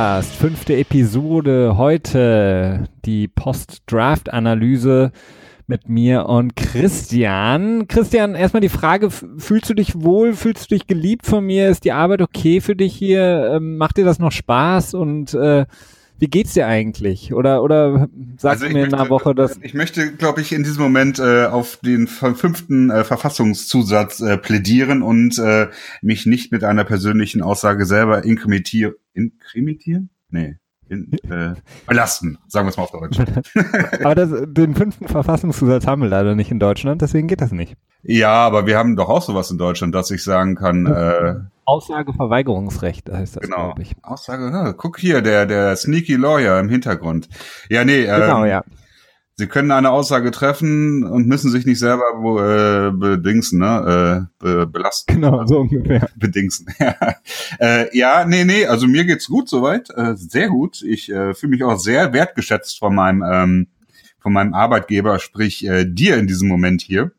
Podcast, fünfte Episode. Heute die Post-Draft-Analyse mit mir und Christian. Christian, erstmal die Frage, fühlst du dich wohl, fühlst du dich geliebt von mir? Ist die Arbeit okay für dich hier? Ähm, macht dir das noch Spaß? Und äh, wie geht's dir eigentlich? Oder oder sagst also du mir möchte, in einer Woche, dass ich möchte, glaube ich, in diesem Moment äh, auf den fünften äh, Verfassungszusatz äh, plädieren und äh, mich nicht mit einer persönlichen Aussage selber inkrimitieren. Inkrimitieren? Nee. In, äh, belasten, sagen wir es mal auf Deutsch. aber das, den fünften Verfassungszusatz haben wir leider nicht in Deutschland, deswegen geht das nicht. Ja, aber wir haben doch auch sowas in Deutschland, dass ich sagen kann, äh, Aussageverweigerungsrecht heißt das, genau. glaube ich. Aussage, ja, guck hier, der, der Sneaky Lawyer im Hintergrund. Ja, nee, genau, ähm, ja. Sie können eine Aussage treffen und müssen sich nicht selber äh, bedingsen, ne? Äh, be belasten. Genau, so ungefähr. Bedingsen. äh, ja, nee, nee, also mir geht's gut soweit, äh, sehr gut. Ich äh, fühle mich auch sehr wertgeschätzt von meinem ähm, von meinem Arbeitgeber, sprich äh, dir in diesem Moment hier.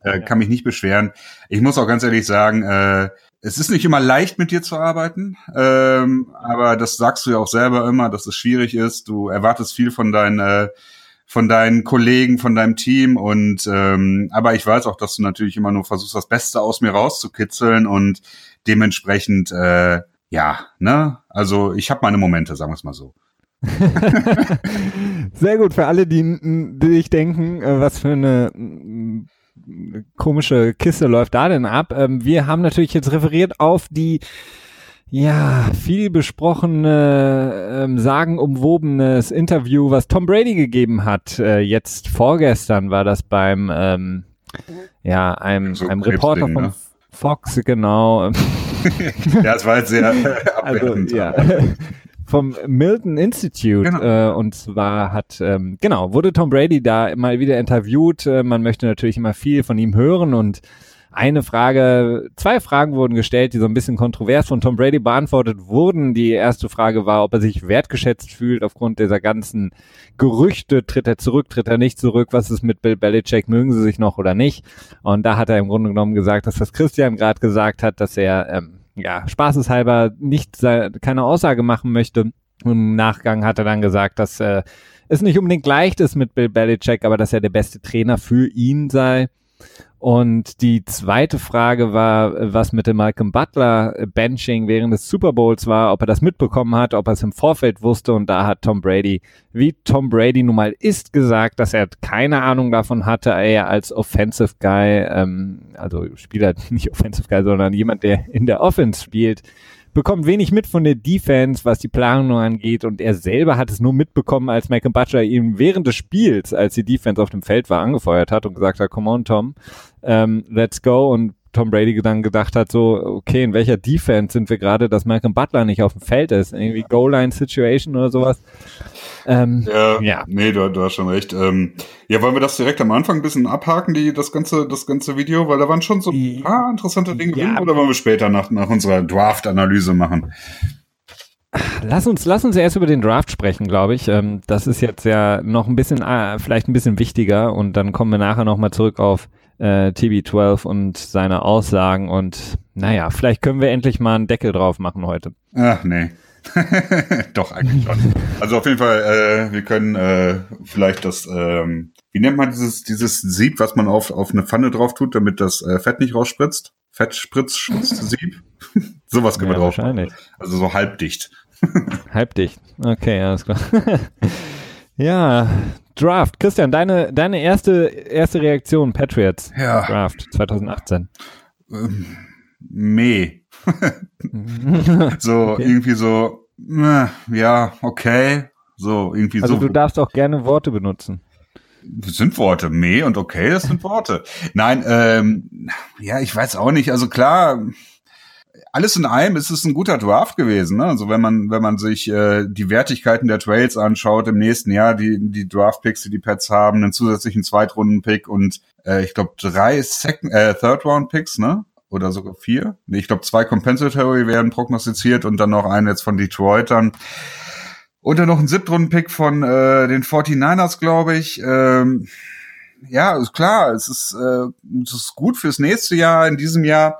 Äh, ja. Kann mich nicht beschweren. Ich muss auch ganz ehrlich sagen, äh, es ist nicht immer leicht, mit dir zu arbeiten, ähm, aber das sagst du ja auch selber immer, dass es schwierig ist. Du erwartest viel von deinen, äh, von deinen Kollegen, von deinem Team und ähm, aber ich weiß auch, dass du natürlich immer nur versuchst, das Beste aus mir rauszukitzeln und dementsprechend, äh, ja, ne, also ich habe meine Momente, sagen wir es mal so. Sehr gut für alle, die, die sich denken, äh, was für eine komische Kiste läuft da denn ab? Ähm, wir haben natürlich jetzt referiert auf die ja, viel besprochene, ähm, sagenumwobenes Interview, was Tom Brady gegeben hat. Äh, jetzt vorgestern war das beim, ähm, ja, einem, so einem Reporter von ne? Fox, genau. ja, es war jetzt sehr also, ja vom Milton Institute. Genau. Äh, und zwar hat, ähm, genau, wurde Tom Brady da mal wieder interviewt. Äh, man möchte natürlich immer viel von ihm hören und eine Frage, zwei Fragen wurden gestellt, die so ein bisschen kontrovers von Tom Brady beantwortet wurden. Die erste Frage war, ob er sich wertgeschätzt fühlt aufgrund dieser ganzen Gerüchte. Tritt er zurück, tritt er nicht zurück? Was ist mit Bill Belichick? Mögen sie sich noch oder nicht? Und da hat er im Grunde genommen gesagt, dass das Christian gerade gesagt hat, dass er ähm, ja, spaßeshalber nicht keine Aussage machen möchte. Im Nachgang hat er dann gesagt, dass äh, es nicht unbedingt leicht ist mit Bill Belichick, aber dass er der beste Trainer für ihn sei. Und die zweite Frage war, was mit dem Malcolm Butler Benching während des Super Bowls war, ob er das mitbekommen hat, ob er es im Vorfeld wusste. Und da hat Tom Brady, wie Tom Brady nun mal ist, gesagt, dass er keine Ahnung davon hatte, er als Offensive Guy, ähm, also Spieler, nicht Offensive Guy, sondern jemand, der in der Offense spielt, bekommt wenig mit von der Defense, was die Planung angeht. Und er selber hat es nur mitbekommen, als Malcolm Butcher ihm während des Spiels, als die Defense auf dem Feld war, angefeuert hat und gesagt hat, come on Tom, ähm, let's go. Und Tom Brady dann gedacht hat, so, okay, in welcher Defense sind wir gerade, dass Malcolm Butler nicht auf dem Feld ist? Irgendwie Goal-Line-Situation oder sowas. Ähm, ja, ja, nee, du, du hast schon recht. Ähm, ja, wollen wir das direkt am Anfang ein bisschen abhaken, die, das ganze, das ganze Video, weil da waren schon so ein paar interessante Dinge ja, drin, oder wollen wir später nach, nach unserer Draft-Analyse machen? Lass uns, lass uns erst über den Draft sprechen, glaube ich. Ähm, das ist jetzt ja noch ein bisschen, äh, vielleicht ein bisschen wichtiger und dann kommen wir nachher nochmal zurück auf äh, TB12 und seine Aussagen und naja, vielleicht können wir endlich mal einen Deckel drauf machen heute. Ach nee. Doch, eigentlich schon. Also auf jeden Fall, äh, wir können äh, vielleicht das, ähm, wie nennt man dieses, dieses Sieb, was man auf, auf eine Pfanne drauf tut, damit das äh, Fett nicht rausspritzt? Fettspritzsieb? Sowas können ja, wir drauf wahrscheinlich. Also so halbdicht. halbdicht. Okay, alles klar. ja, Draft. Christian, deine, deine erste, erste Reaktion, Patriots. Ja. Draft 2018. Ähm, meh. so, okay. irgendwie so, äh, ja, okay. So, irgendwie also so. Also du darfst auch gerne Worte benutzen. Das sind Worte. Meh und okay, das sind Worte. Nein, ähm, ja, ich weiß auch nicht. Also klar, alles in allem ist es ein guter Draft gewesen. Ne? Also wenn man wenn man sich äh, die Wertigkeiten der Trails anschaut im nächsten Jahr, die die Draft Picks, die die Pets haben, einen zusätzlichen Zweitrunden Pick und äh, ich glaube drei Second äh, Third Round Picks, ne? Oder sogar vier. Nee, ich glaube zwei Compensatory werden prognostiziert und dann noch einen jetzt von Detroitern. Und dann noch ein Siebtrunden-Pick von äh, den 49ers, glaube ich. Ähm, ja, ist klar, es ist, äh, es ist gut fürs nächste Jahr. In diesem Jahr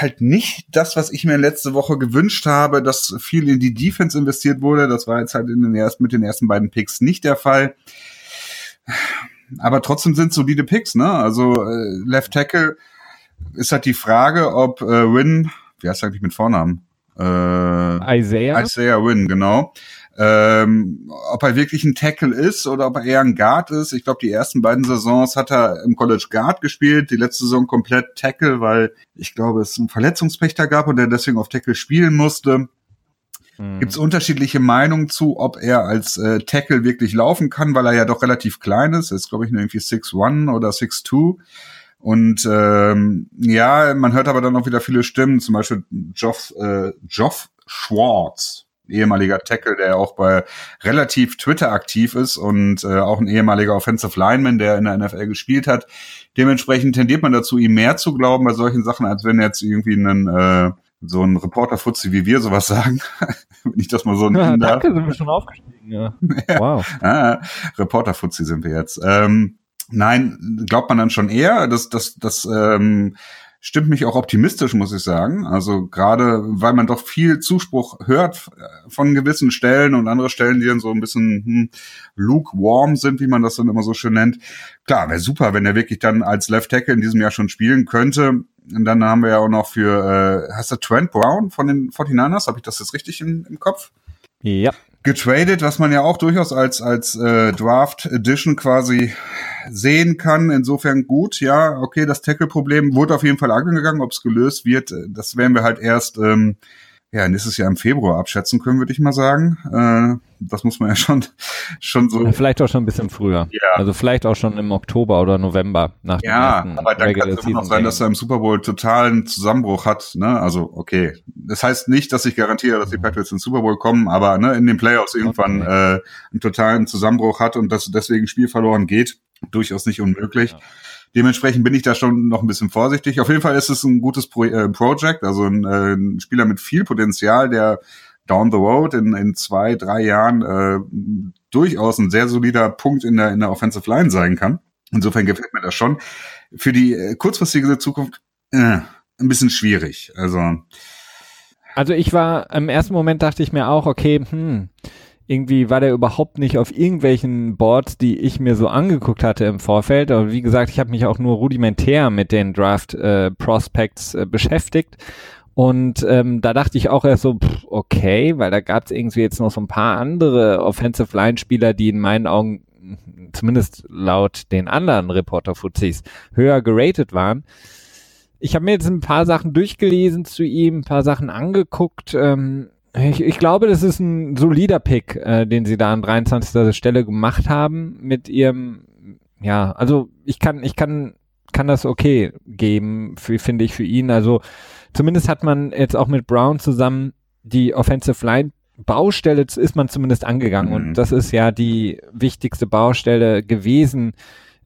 halt nicht das, was ich mir letzte Woche gewünscht habe, dass viel in die Defense investiert wurde. Das war jetzt halt in den ersten, mit den ersten beiden Picks nicht der Fall. Aber trotzdem sind solide Picks, ne? Also äh, Left Tackle ist halt die Frage, ob äh, Win, wie heißt er eigentlich mit Vornamen? Äh, Isaiah. Isaiah Win, genau. Ähm, ob er wirklich ein Tackle ist oder ob er eher ein Guard ist. Ich glaube, die ersten beiden Saisons hat er im College Guard gespielt, die letzte Saison komplett Tackle, weil ich glaube, es einen Verletzungspächter gab und er deswegen auf Tackle spielen musste. Mhm. Gibt es unterschiedliche Meinungen zu, ob er als äh, Tackle wirklich laufen kann, weil er ja doch relativ klein ist. Er ist, glaube ich, nur irgendwie 6'1 oder 6'2. Und ähm, ja, man hört aber dann auch wieder viele Stimmen, zum Beispiel Joff, äh, Joff Schwartz, ehemaliger Tackle, der auch bei relativ Twitter aktiv ist und äh, auch ein ehemaliger Offensive Lineman, der in der NFL gespielt hat. Dementsprechend tendiert man dazu, ihm mehr zu glauben bei solchen Sachen, als wenn jetzt irgendwie ein äh, so ein Reporter-Futzi wie wir sowas sagen, wenn ich das mal so nennen ja, darf. Danke, sind wir schon aufgestiegen, ja. Wow. ah, Reporter-Futzi sind wir jetzt. Ähm, nein, glaubt man dann schon eher, dass, dass, dass ähm, stimmt mich auch optimistisch, muss ich sagen. Also gerade, weil man doch viel Zuspruch hört äh, von gewissen Stellen und andere Stellen, die dann so ein bisschen hm, lukewarm sind, wie man das dann immer so schön nennt. Klar, wäre super, wenn er wirklich dann als Left Tackle in diesem Jahr schon spielen könnte. Und dann haben wir ja auch noch für, äh, heißt der Trent Brown von den 49ers? Habe ich das jetzt richtig in, im Kopf? Ja getradet, was man ja auch durchaus als als äh, Draft Edition quasi sehen kann. Insofern gut, ja, okay, das Tackle-Problem wurde auf jeden Fall angegangen, ob es gelöst wird, das werden wir halt erst ähm, ja, nächstes Jahr im Februar abschätzen können, würde ich mal sagen. Äh, das muss man ja schon, schon so. Vielleicht auch schon ein bisschen früher. Ja. Also vielleicht auch schon im Oktober oder November nach Ja, dem aber dann kann es immer noch sein, dass er im Super Bowl totalen Zusammenbruch hat. Ne? Also okay, das heißt nicht, dass ich garantiere, dass die Patriots in den Super Bowl kommen, aber ne, in den Playoffs irgendwann okay. äh, einen totalen Zusammenbruch hat und dass deswegen Spiel verloren geht, durchaus nicht unmöglich. Ja. Dementsprechend bin ich da schon noch ein bisschen vorsichtig. Auf jeden Fall ist es ein gutes Pro äh, Project, also ein, äh, ein Spieler mit viel Potenzial, der down the road in, in zwei, drei Jahren äh, durchaus ein sehr solider Punkt in der, in der Offensive Line sein kann. Insofern gefällt mir das schon. Für die äh, kurzfristige Zukunft äh, ein bisschen schwierig. Also also ich war im ersten Moment dachte ich mir auch, okay, hm, irgendwie war der überhaupt nicht auf irgendwelchen Boards, die ich mir so angeguckt hatte im Vorfeld. Aber wie gesagt, ich habe mich auch nur rudimentär mit den Draft äh, Prospects äh, beschäftigt. Und ähm, da dachte ich auch erst so, pff, okay, weil da gab es irgendwie jetzt noch so ein paar andere Offensive Line Spieler, die in meinen Augen zumindest laut den anderen Reporter-Fuzis höher geratet waren. Ich habe mir jetzt ein paar Sachen durchgelesen zu ihm, ein paar Sachen angeguckt. Ähm, ich, ich glaube, das ist ein solider Pick, äh, den sie da an 23. Stelle gemacht haben mit ihrem, ja, also ich kann, ich kann, kann das okay geben, finde ich für ihn. Also zumindest hat man jetzt auch mit Brown zusammen die Offensive Line Baustelle ist man zumindest angegangen mhm. und das ist ja die wichtigste Baustelle gewesen,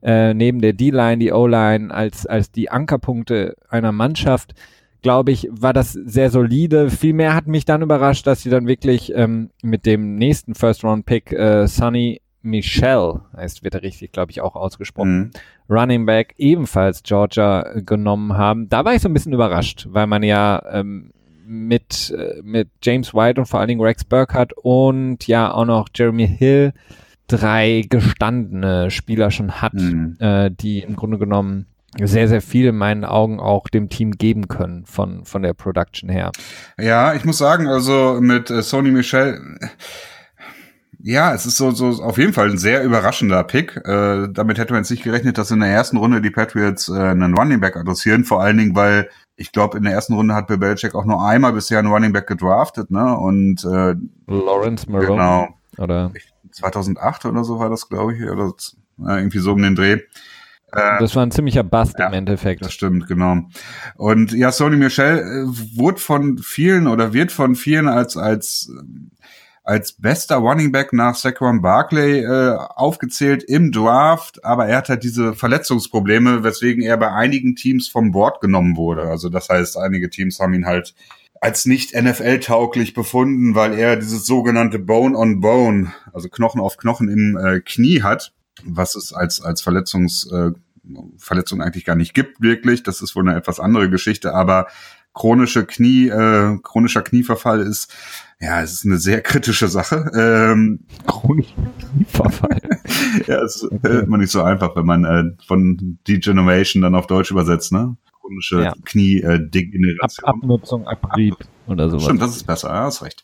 äh, neben der D-Line, die O-Line, als, als die Ankerpunkte einer Mannschaft glaube ich, war das sehr solide. Vielmehr hat mich dann überrascht, dass sie dann wirklich ähm, mit dem nächsten First-Round-Pick äh, Sonny Michel, heißt, wird er richtig, glaube ich, auch ausgesprochen, mhm. Running Back ebenfalls Georgia genommen haben. Da war ich so ein bisschen überrascht, weil man ja ähm, mit, äh, mit James White und vor allen Dingen Rex Burkhardt und ja auch noch Jeremy Hill drei gestandene Spieler schon hat, mhm. äh, die im Grunde genommen sehr, sehr viel in meinen Augen auch dem Team geben können von, von der Production her. Ja, ich muss sagen, also mit äh, Sony Michel, ja, es ist so, so auf jeden Fall ein sehr überraschender Pick. Äh, damit hätte man jetzt nicht gerechnet, dass in der ersten Runde die Patriots äh, einen Running Back adressieren, vor allen Dingen, weil ich glaube, in der ersten Runde hat Bill Belichick auch nur einmal bisher einen Running Back gedraftet, ne? Und äh, Lawrence Marone. Genau. Oder 2008 oder so war das, glaube ich, oder äh, irgendwie so um den Dreh. Äh, das war ein ziemlicher Bust ja, im Endeffekt. Das stimmt, genau. Und ja, Sony Michel äh, wurde von vielen oder wird von vielen als als als bester Running Back nach Saquon Barkley äh, aufgezählt im Draft, aber er hat halt diese Verletzungsprobleme, weswegen er bei einigen Teams vom Board genommen wurde. Also das heißt, einige Teams haben ihn halt als nicht NFL-tauglich befunden, weil er dieses sogenannte Bone on Bone, also Knochen auf Knochen im äh, Knie hat was es als, als Verletzungs, äh, Verletzung eigentlich gar nicht gibt, wirklich. Das ist wohl eine etwas andere Geschichte, aber chronische Knie, äh, chronischer Knieverfall ist, ja, es ist eine sehr kritische Sache. Ähm, chronischer Knieverfall. ja, es okay. ist man nicht so einfach, wenn man äh, von Degeneration dann auf Deutsch übersetzt, ne? Chronische ja. Knie-Degeneration. Ab Abnutzung, Abrieb oder sowas. Stimmt, das ist besser, ja, hast recht.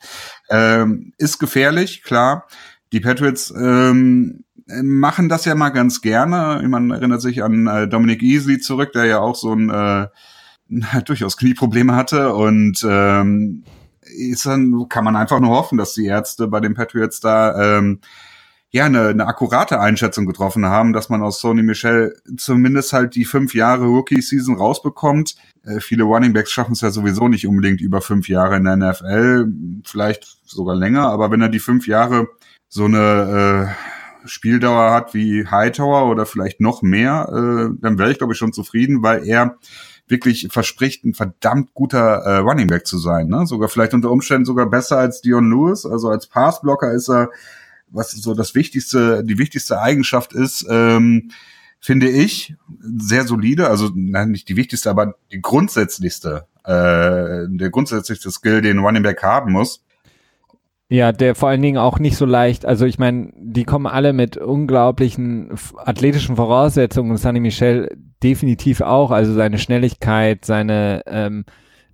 Ähm, ist gefährlich, klar. Die Patriots ähm, machen das ja mal ganz gerne. Man erinnert sich an äh, Dominic Easley zurück, der ja auch so ein äh, durchaus Knieprobleme hatte und ähm, ist dann kann man einfach nur hoffen, dass die Ärzte bei den Patriots da ähm, ja eine, eine akkurate Einschätzung getroffen haben, dass man aus Sony Michel zumindest halt die fünf Jahre Rookie-Season rausbekommt. Äh, viele Runningbacks schaffen es ja sowieso nicht unbedingt über fünf Jahre in der NFL, vielleicht sogar länger, aber wenn er die fünf Jahre so eine äh, Spieldauer hat wie Hightower oder vielleicht noch mehr, äh, dann wäre ich, glaube ich, schon zufrieden, weil er wirklich verspricht, ein verdammt guter äh, Running Back zu sein. Ne? Sogar vielleicht unter Umständen sogar besser als Dion Lewis. Also als Passblocker ist er, was so das wichtigste, die wichtigste Eigenschaft ist, ähm, finde ich, sehr solide. Also nein, nicht die wichtigste, aber die grundsätzlichste, äh, der grundsätzlichste Skill, den Running Back haben muss. Ja, der vor allen Dingen auch nicht so leicht. Also ich meine, die kommen alle mit unglaublichen athletischen Voraussetzungen und Sunny Michel definitiv auch. Also seine Schnelligkeit, seine ähm,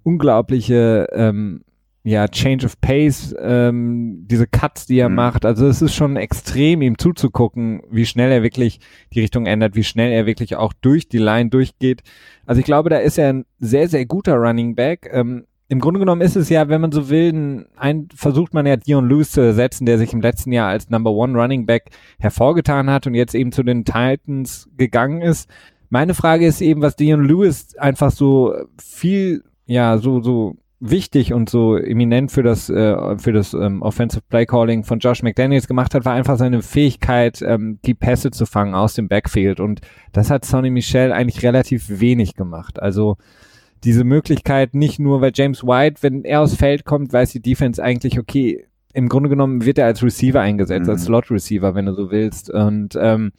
unglaubliche ähm, ja, Change of Pace, ähm, diese Cuts, die er mhm. macht. Also es ist schon extrem, ihm zuzugucken, wie schnell er wirklich die Richtung ändert, wie schnell er wirklich auch durch die Line durchgeht. Also ich glaube, da ist er ein sehr, sehr guter Running Back. Ähm, im Grunde genommen ist es ja, wenn man so will, ein, versucht man ja Dion Lewis zu ersetzen, der sich im letzten Jahr als Number One Running Back hervorgetan hat und jetzt eben zu den Titans gegangen ist. Meine Frage ist eben, was Dion Lewis einfach so viel, ja, so, so wichtig und so eminent für das, äh, für das ähm, Offensive Play Calling von Josh McDaniels gemacht hat, war einfach seine Fähigkeit, ähm, die Pässe zu fangen aus dem Backfield. Und das hat Sonny Michel eigentlich relativ wenig gemacht. Also, diese Möglichkeit nicht nur, weil James White, wenn er aufs Feld kommt, weiß die Defense eigentlich, okay, im Grunde genommen wird er als Receiver eingesetzt, mhm. als Slot-Receiver, wenn du so willst. Und ähm,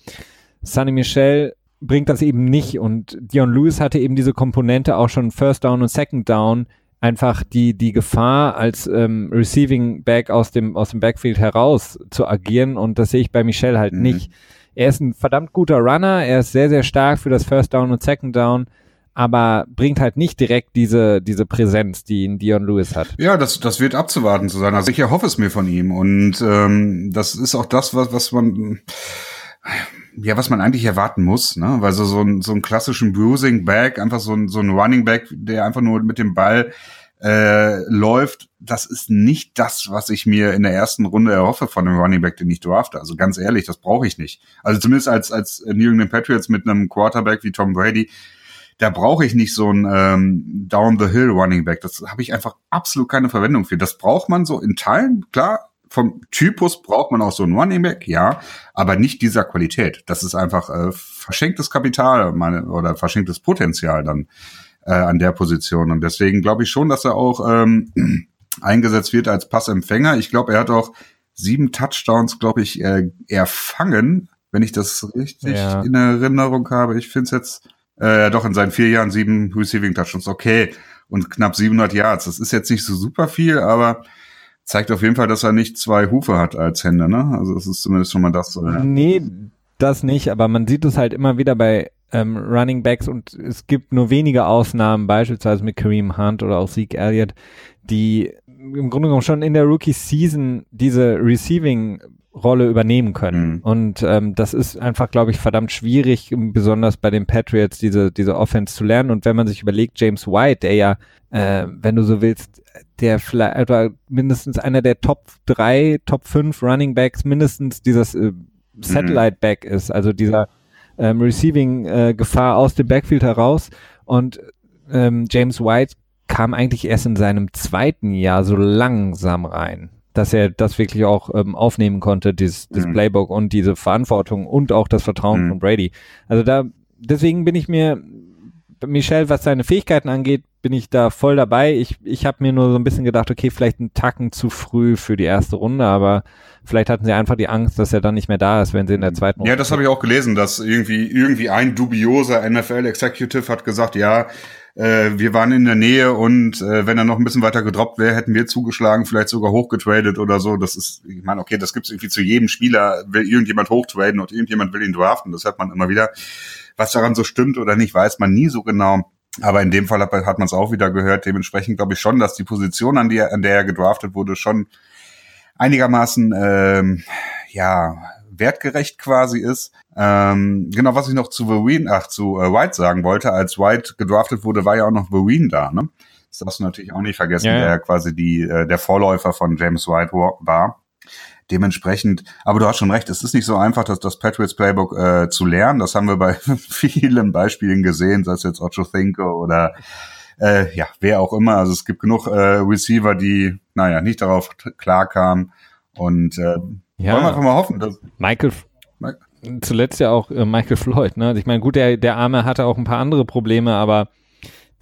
Sonny Michel bringt das eben nicht. Und Dion Lewis hatte eben diese Komponente auch schon First Down und Second Down, einfach die, die Gefahr als ähm, Receiving Back aus dem, aus dem Backfield heraus zu agieren. Und das sehe ich bei Michel halt mhm. nicht. Er ist ein verdammt guter Runner, er ist sehr, sehr stark für das First Down und Second Down aber bringt halt nicht direkt diese, diese Präsenz, die ihn Dion Lewis hat. Ja, das, das wird abzuwarten zu sein. Also ich erhoffe es mir von ihm. Und ähm, das ist auch das, was, was man ja, was man eigentlich erwarten muss, ne? Weil so, so, ein, so ein klassischen Bruising Back, einfach so ein, so ein Running Back, der einfach nur mit dem Ball äh, läuft, das ist nicht das, was ich mir in der ersten Runde erhoffe von einem Running Back, den ich drafte. Also ganz ehrlich, das brauche ich nicht. Also zumindest als, als New England Patriots mit einem Quarterback wie Tom Brady, da brauche ich nicht so ein ähm, Down the Hill Running Back. Das habe ich einfach absolut keine Verwendung für. Das braucht man so in Teilen, klar. Vom Typus braucht man auch so ein Running Back, ja, aber nicht dieser Qualität. Das ist einfach äh, verschenktes Kapital meine, oder verschenktes Potenzial dann äh, an der Position. Und deswegen glaube ich schon, dass er auch ähm, eingesetzt wird als Passempfänger. Ich glaube, er hat auch sieben Touchdowns, glaube ich, äh, erfangen, wenn ich das richtig ja. in Erinnerung habe. Ich finde es jetzt äh, doch in seinen vier Jahren sieben Receiving Touchdowns, okay. Und knapp 700 Yards. Das ist jetzt nicht so super viel, aber zeigt auf jeden Fall, dass er nicht zwei Hufe hat als Hände, ne? Also das ist zumindest schon mal das. Äh, nee, das nicht, aber man sieht es halt immer wieder bei ähm, Running Backs und es gibt nur wenige Ausnahmen, beispielsweise mit Kareem Hunt oder auch Zeke Elliott, die im Grunde genommen schon in der Rookie Season diese Receiving Rolle übernehmen können. Mhm. Und ähm, das ist einfach, glaube ich, verdammt schwierig, besonders bei den Patriots, diese, diese Offense zu lernen. Und wenn man sich überlegt, James White, der ja, äh, wenn du so willst, der vielleicht oder mindestens einer der Top 3, Top 5 Running Backs, mindestens dieses äh, Satellite Back ist, also dieser ähm, Receiving äh, Gefahr aus dem Backfield heraus. Und ähm, James White kam eigentlich erst in seinem zweiten Jahr so langsam rein dass er das wirklich auch ähm, aufnehmen konnte, dieses, dieses mhm. Playbook und diese Verantwortung und auch das Vertrauen mhm. von Brady. Also da, deswegen bin ich mir Michel, was seine Fähigkeiten angeht, bin ich da voll dabei. Ich, ich habe mir nur so ein bisschen gedacht, okay, vielleicht ein Tacken zu früh für die erste Runde, aber vielleicht hatten sie einfach die Angst, dass er dann nicht mehr da ist, wenn sie in der zweiten Runde. Ja, das habe ich auch gelesen, dass irgendwie irgendwie ein dubioser NFL Executive hat gesagt, ja, äh, wir waren in der Nähe und äh, wenn er noch ein bisschen weiter gedroppt wäre, hätten wir zugeschlagen, vielleicht sogar hochgetradet oder so. Das ist, ich meine, okay, das gibt's irgendwie zu jedem Spieler, will irgendjemand hochtraden und irgendjemand will ihn draften. Das hört man immer wieder. Was daran so stimmt oder nicht, weiß man nie so genau. Aber in dem Fall hat, hat man es auch wieder gehört. Dementsprechend glaube ich schon, dass die Position, an, die, an der er gedraftet wurde, schon einigermaßen ähm, ja wertgerecht quasi ist. Ähm, genau, was ich noch zu Verween, ach zu äh, White sagen wollte, als White gedraftet wurde, war ja auch noch Verween da. Ne? Das darfst du natürlich auch nicht vergessen, ja, ja. der quasi die äh, der Vorläufer von James White war. Dementsprechend, aber du hast schon recht, es ist nicht so einfach, dass das Patriots Playbook äh, zu lernen. Das haben wir bei vielen Beispielen gesehen, sei es jetzt Ocho Thinker oder äh, ja, wer auch immer. Also es gibt genug äh, Receiver, die, naja, nicht darauf klarkamen. Und äh, ja. wollen wir einfach mal hoffen, dass Michael zuletzt ja auch äh, Michael Floyd, ne? Also ich meine, gut, der, der Arme hatte auch ein paar andere Probleme, aber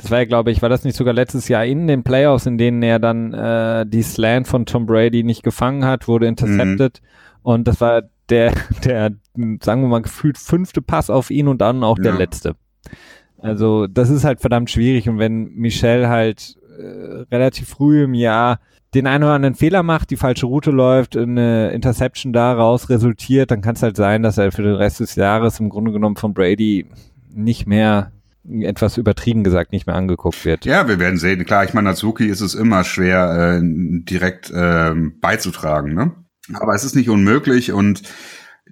das war ja, glaube ich, war das nicht sogar letztes Jahr in den Playoffs, in denen er dann äh, die Slant von Tom Brady nicht gefangen hat, wurde intercepted. Mhm. Und das war der, der, sagen wir mal, gefühlt fünfte Pass auf ihn und dann auch ja. der letzte. Also das ist halt verdammt schwierig. Und wenn Michel halt äh, relativ früh im Jahr den einen oder anderen Fehler macht, die falsche Route läuft, eine Interception daraus resultiert, dann kann es halt sein, dass er für den Rest des Jahres im Grunde genommen von Brady nicht mehr etwas übertrieben gesagt nicht mehr angeguckt wird. Ja, wir werden sehen. Klar, ich meine, als Rookie ist es immer schwer, äh, direkt äh, beizutragen, ne? Aber es ist nicht unmöglich und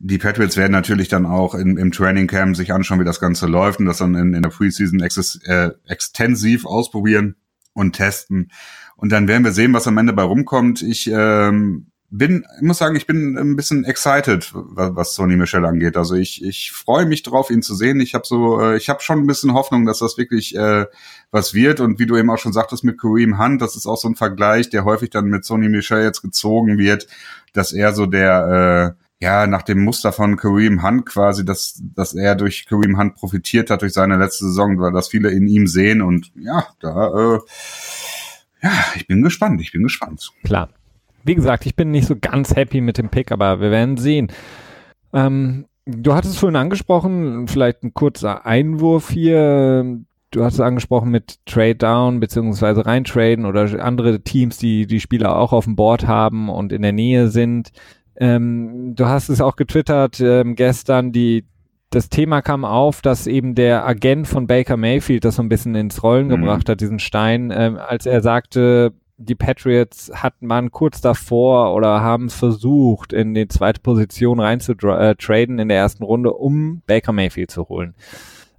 die Patriots werden natürlich dann auch in, im Training Camp sich anschauen, wie das Ganze läuft und das dann in, in der Preseason äh, extensiv ausprobieren und testen. Und dann werden wir sehen, was am Ende bei rumkommt. Ich ähm, bin, ich muss sagen, ich bin ein bisschen excited, was, Sony Michel angeht. Also ich, ich freue mich drauf, ihn zu sehen. Ich habe so, äh, ich habe schon ein bisschen Hoffnung, dass das wirklich äh, was wird. Und wie du eben auch schon sagtest mit Kareem Hunt, das ist auch so ein Vergleich, der häufig dann mit Sony Michel jetzt gezogen wird, dass er so der äh, ja, nach dem Muster von Kareem Hunt quasi, dass, dass er durch Kareem Hunt profitiert hat durch seine letzte Saison, weil das viele in ihm sehen und ja, da, äh, ja, ich bin gespannt, ich bin gespannt. Klar wie gesagt, ich bin nicht so ganz happy mit dem Pick, aber wir werden sehen. Ähm, du hattest es vorhin angesprochen, vielleicht ein kurzer Einwurf hier. Du hast es angesprochen mit Trade Down beziehungsweise reintraden oder andere Teams, die die Spieler auch auf dem Board haben und in der Nähe sind. Ähm, du hast es auch getwittert ähm, gestern, die das Thema kam auf, dass eben der Agent von Baker Mayfield das so ein bisschen ins Rollen mhm. gebracht hat, diesen Stein, ähm, als er sagte, die Patriots hatten man kurz davor oder haben versucht, in die zweite Position reinzutraden äh, in der ersten Runde, um Baker Mayfield zu holen.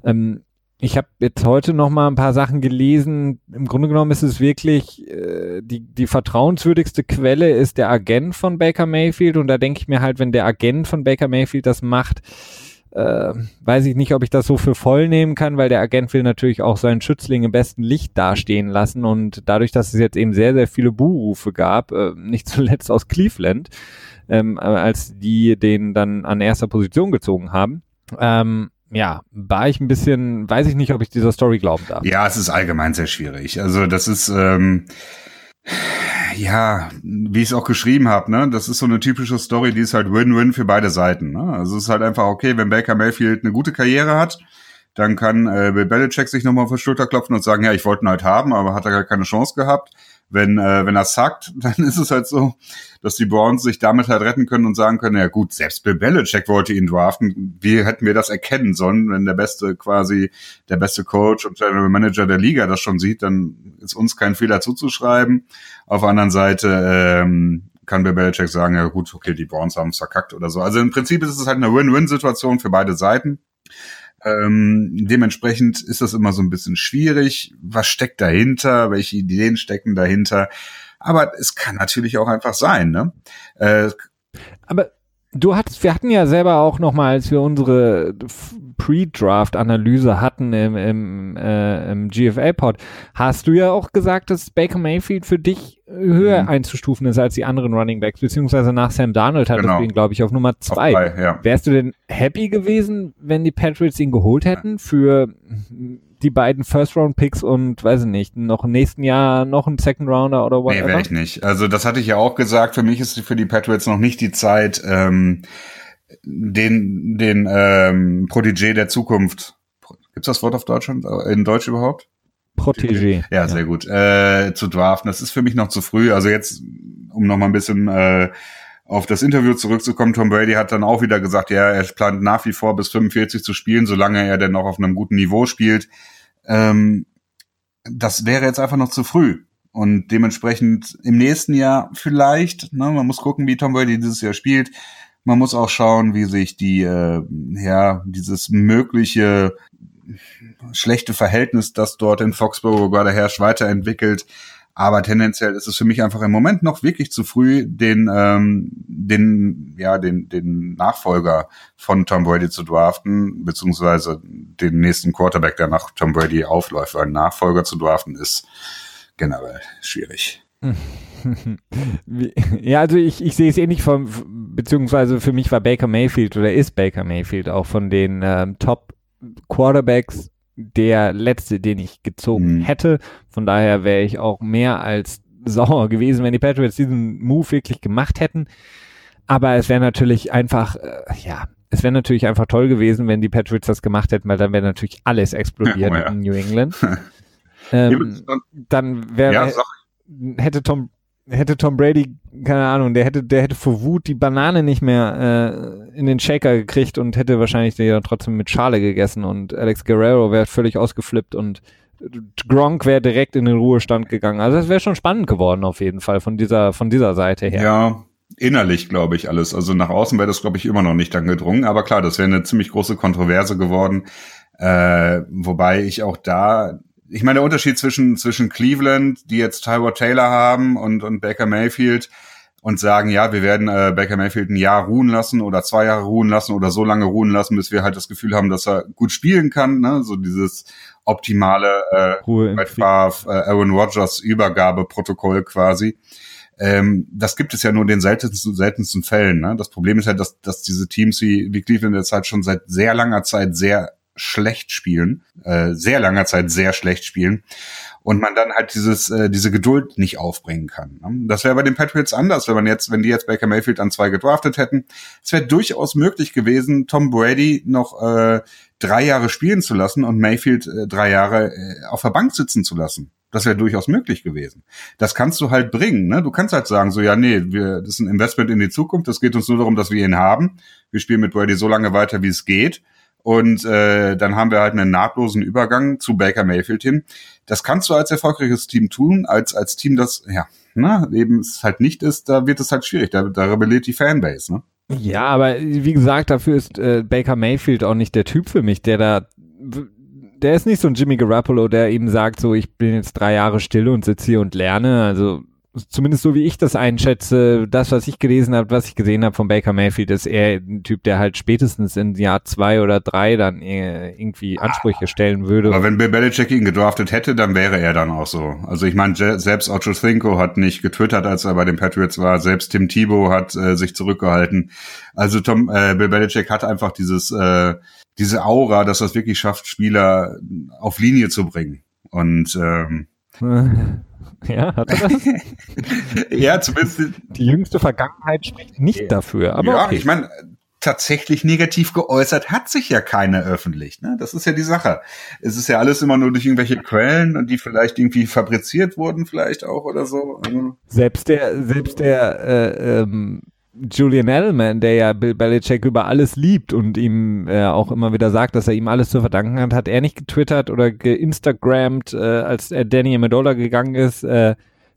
Ähm, ich habe jetzt heute noch mal ein paar Sachen gelesen. Im Grunde genommen ist es wirklich äh, die die vertrauenswürdigste Quelle ist der Agent von Baker Mayfield und da denke ich mir halt, wenn der Agent von Baker Mayfield das macht, äh, weiß ich nicht, ob ich das so für voll nehmen kann, weil der Agent will natürlich auch seinen Schützling im besten Licht dastehen lassen und dadurch, dass es jetzt eben sehr, sehr viele Buhrufe gab, äh, nicht zuletzt aus Cleveland, ähm, als die den dann an erster Position gezogen haben, ähm, ja, war ich ein bisschen, weiß ich nicht, ob ich dieser Story glauben darf. Ja, es ist allgemein sehr schwierig. Also das ist, ähm, ja, wie ich es auch geschrieben habe, ne, das ist so eine typische Story, die ist halt Win-Win für beide Seiten. Ne? Also es ist halt einfach okay, wenn Baker Mayfield eine gute Karriere hat, dann kann äh, Bill Belichick sich nochmal auf die Schulter klopfen und sagen, ja, ich wollte ihn halt haben, aber hat er gar keine Chance gehabt wenn, äh, wenn er sackt, dann ist es halt so, dass die Browns sich damit halt retten können und sagen können, ja gut, selbst Bill Belichick wollte ihn draften. Wie hätten wir das erkennen sollen, wenn der beste quasi, der beste Coach und General Manager der Liga das schon sieht, dann ist uns kein Fehler zuzuschreiben. Auf der anderen Seite, ähm, kann Bill Belichick sagen, ja gut, okay, die Browns haben es verkackt oder so. Also im Prinzip ist es halt eine Win-Win-Situation für beide Seiten. Ähm, dementsprechend ist das immer so ein bisschen schwierig. Was steckt dahinter? Welche Ideen stecken dahinter? Aber es kann natürlich auch einfach sein, ne? Äh, Aber du hattest, wir hatten ja selber auch noch mal, als wir unsere Pre-Draft-Analyse hatten im, im, äh, im GFL-Pod, hast du ja auch gesagt, dass Baker Mayfield für dich höher mhm. einzustufen ist als die anderen Running Backs, beziehungsweise nach Sam Darnold hat genau. ihn, glaube ich, auf Nummer zwei. Auf drei, ja. Wärst du denn happy gewesen, wenn die Patriots ihn geholt hätten für die beiden First-Round-Picks und, weiß ich nicht, noch im nächsten Jahr noch ein Second-Rounder oder whatever? Nee, wäre ich nicht. Also das hatte ich ja auch gesagt, für mich ist für die Patriots noch nicht die Zeit, ähm, den, den ähm, Protégé der Zukunft, gibt's das Wort auf Deutschland, in Deutsch überhaupt? Protégé. Ja, sehr gut. Äh, zu draften. Das ist für mich noch zu früh. Also jetzt, um noch mal ein bisschen äh, auf das Interview zurückzukommen, Tom Brady hat dann auch wieder gesagt, ja, er plant nach wie vor bis 45 zu spielen, solange er denn noch auf einem guten Niveau spielt. Ähm, das wäre jetzt einfach noch zu früh. Und dementsprechend im nächsten Jahr vielleicht, ne, man muss gucken, wie Tom Brady dieses Jahr spielt. Man muss auch schauen, wie sich die, äh, ja, dieses mögliche schlechte Verhältnis, das dort in Foxborough gerade herrscht, weiterentwickelt. Aber tendenziell ist es für mich einfach im Moment noch wirklich zu früh, den, ähm, den, ja, den, den Nachfolger von Tom Brady zu draften, beziehungsweise den nächsten Quarterback, der nach Tom Brady aufläuft. Weil Nachfolger zu draften ist generell schwierig. Ja, also ich, ich sehe es ähnlich vom, beziehungsweise für mich war Baker Mayfield oder ist Baker Mayfield auch von den ähm, Top Quarterbacks der letzte, den ich gezogen mhm. hätte. Von daher wäre ich auch mehr als sauer gewesen, wenn die Patriots diesen Move wirklich gemacht hätten. Aber es wäre natürlich einfach, äh, ja, es wäre natürlich einfach toll gewesen, wenn die Patriots das gemacht hätten, weil dann wäre natürlich alles explodiert oh, ja. in New England. ähm, dann wäre, ja, hätte Tom hätte Tom Brady, keine Ahnung, der hätte, der hätte vor Wut die Banane nicht mehr äh, in den Shaker gekriegt und hätte wahrscheinlich die ja trotzdem mit Schale gegessen und Alex Guerrero wäre völlig ausgeflippt und Gronk wäre direkt in den Ruhestand gegangen. Also es wäre schon spannend geworden auf jeden Fall von dieser, von dieser Seite her. Ja, innerlich glaube ich alles. Also nach außen wäre das glaube ich immer noch nicht angedrungen. Aber klar, das wäre eine ziemlich große Kontroverse geworden. Äh, wobei ich auch da ich meine, der Unterschied zwischen, zwischen Cleveland, die jetzt Tyrod Taylor haben und, und Baker Mayfield und sagen, ja, wir werden äh, Baker Mayfield ein Jahr ruhen lassen oder zwei Jahre ruhen lassen oder so lange ruhen lassen, bis wir halt das Gefühl haben, dass er gut spielen kann, ne? so dieses optimale äh, Ruhe äh, Aaron Rodgers Übergabeprotokoll quasi. Ähm, das gibt es ja nur in den seltensten, seltensten Fällen. Ne? Das Problem ist ja, dass, dass diese Teams wie, wie Cleveland jetzt halt schon seit sehr langer Zeit sehr schlecht spielen, äh, sehr langer Zeit sehr schlecht spielen und man dann halt dieses äh, diese Geduld nicht aufbringen kann. Ne? Das wäre bei den Patriots anders, wenn man jetzt, wenn die jetzt Baker Mayfield an zwei gedraftet hätten. Es wäre durchaus möglich gewesen, Tom Brady noch äh, drei Jahre spielen zu lassen und Mayfield äh, drei Jahre äh, auf der Bank sitzen zu lassen. Das wäre durchaus möglich gewesen. Das kannst du halt bringen. Ne? Du kannst halt sagen, so ja, nee, wir, das ist ein Investment in die Zukunft. Es geht uns nur darum, dass wir ihn haben. Wir spielen mit Brady so lange weiter, wie es geht. Und äh, dann haben wir halt einen nahtlosen Übergang zu Baker Mayfield hin. Das kannst du als erfolgreiches Team tun, als als Team, das ja ne, eben es halt nicht ist, da wird es halt schwierig. Da, da rebelliert die Fanbase. Ne? Ja, aber wie gesagt, dafür ist äh, Baker Mayfield auch nicht der Typ für mich, der da der ist nicht so ein Jimmy Garoppolo, der eben sagt, so ich bin jetzt drei Jahre still und sitze hier und lerne. Also zumindest so wie ich das einschätze, das, was ich gelesen habe, was ich gesehen habe von Baker Mayfield, ist er ein Typ, der halt spätestens in Jahr zwei oder drei dann irgendwie Ansprüche stellen würde. Aber wenn Bill Belichick ihn gedraftet hätte, dann wäre er dann auch so. Also ich meine, selbst Ocho Cinco hat nicht getwittert, als er bei den Patriots war. Selbst Tim Thibault hat äh, sich zurückgehalten. Also Tom, äh, Bill Belichick hat einfach dieses, äh, diese Aura, dass er es wirklich schafft, Spieler auf Linie zu bringen. Und ähm, Ja, hat er das? ja, zumindest. Die jüngste Vergangenheit spricht nicht dafür. Aber ja, okay. ich meine, tatsächlich negativ geäußert hat sich ja keiner öffentlich. Ne? Das ist ja die Sache. Es ist ja alles immer nur durch irgendwelche Quellen und die vielleicht irgendwie fabriziert wurden, vielleicht auch oder so. Also selbst der, selbst der äh, ähm, Julian Edelman, der ja Bill Belichick über alles liebt und ihm äh, auch immer wieder sagt, dass er ihm alles zu verdanken hat, hat er nicht getwittert oder geinstagrammt, äh, als er Danny Amendola gegangen ist, äh,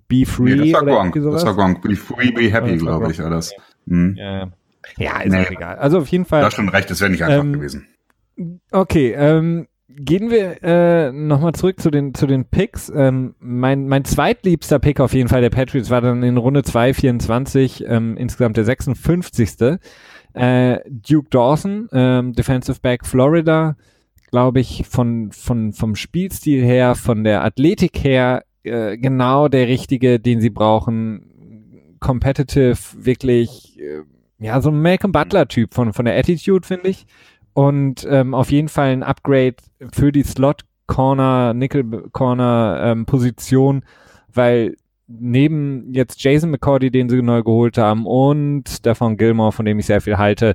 be free nee, das war Gronk, das war Gronk, be free, be happy, glaube ich, war das. Hm. Ja, ja, ist nee. egal. Also auf jeden Fall. Du hast schon recht, das wäre nicht einfach ähm, gewesen. Okay, ähm, Gehen wir äh, nochmal zurück zu den, zu den Picks. Ähm, mein, mein zweitliebster Pick auf jeden Fall der Patriots war dann in Runde 2, 24, ähm, insgesamt der 56. Äh, Duke Dawson, ähm, Defensive Back Florida, glaube ich, von, von, vom Spielstil her, von der Athletik her, äh, genau der richtige, den sie brauchen. Competitive, wirklich, äh, ja, so ein Malcolm Butler-Typ von, von der Attitude, finde ich und ähm, auf jeden Fall ein Upgrade für die Slot Corner, Nickel Corner ähm, Position, weil neben jetzt Jason McCordy, den sie neu geholt haben, und Stefan Gilmore, von dem ich sehr viel halte,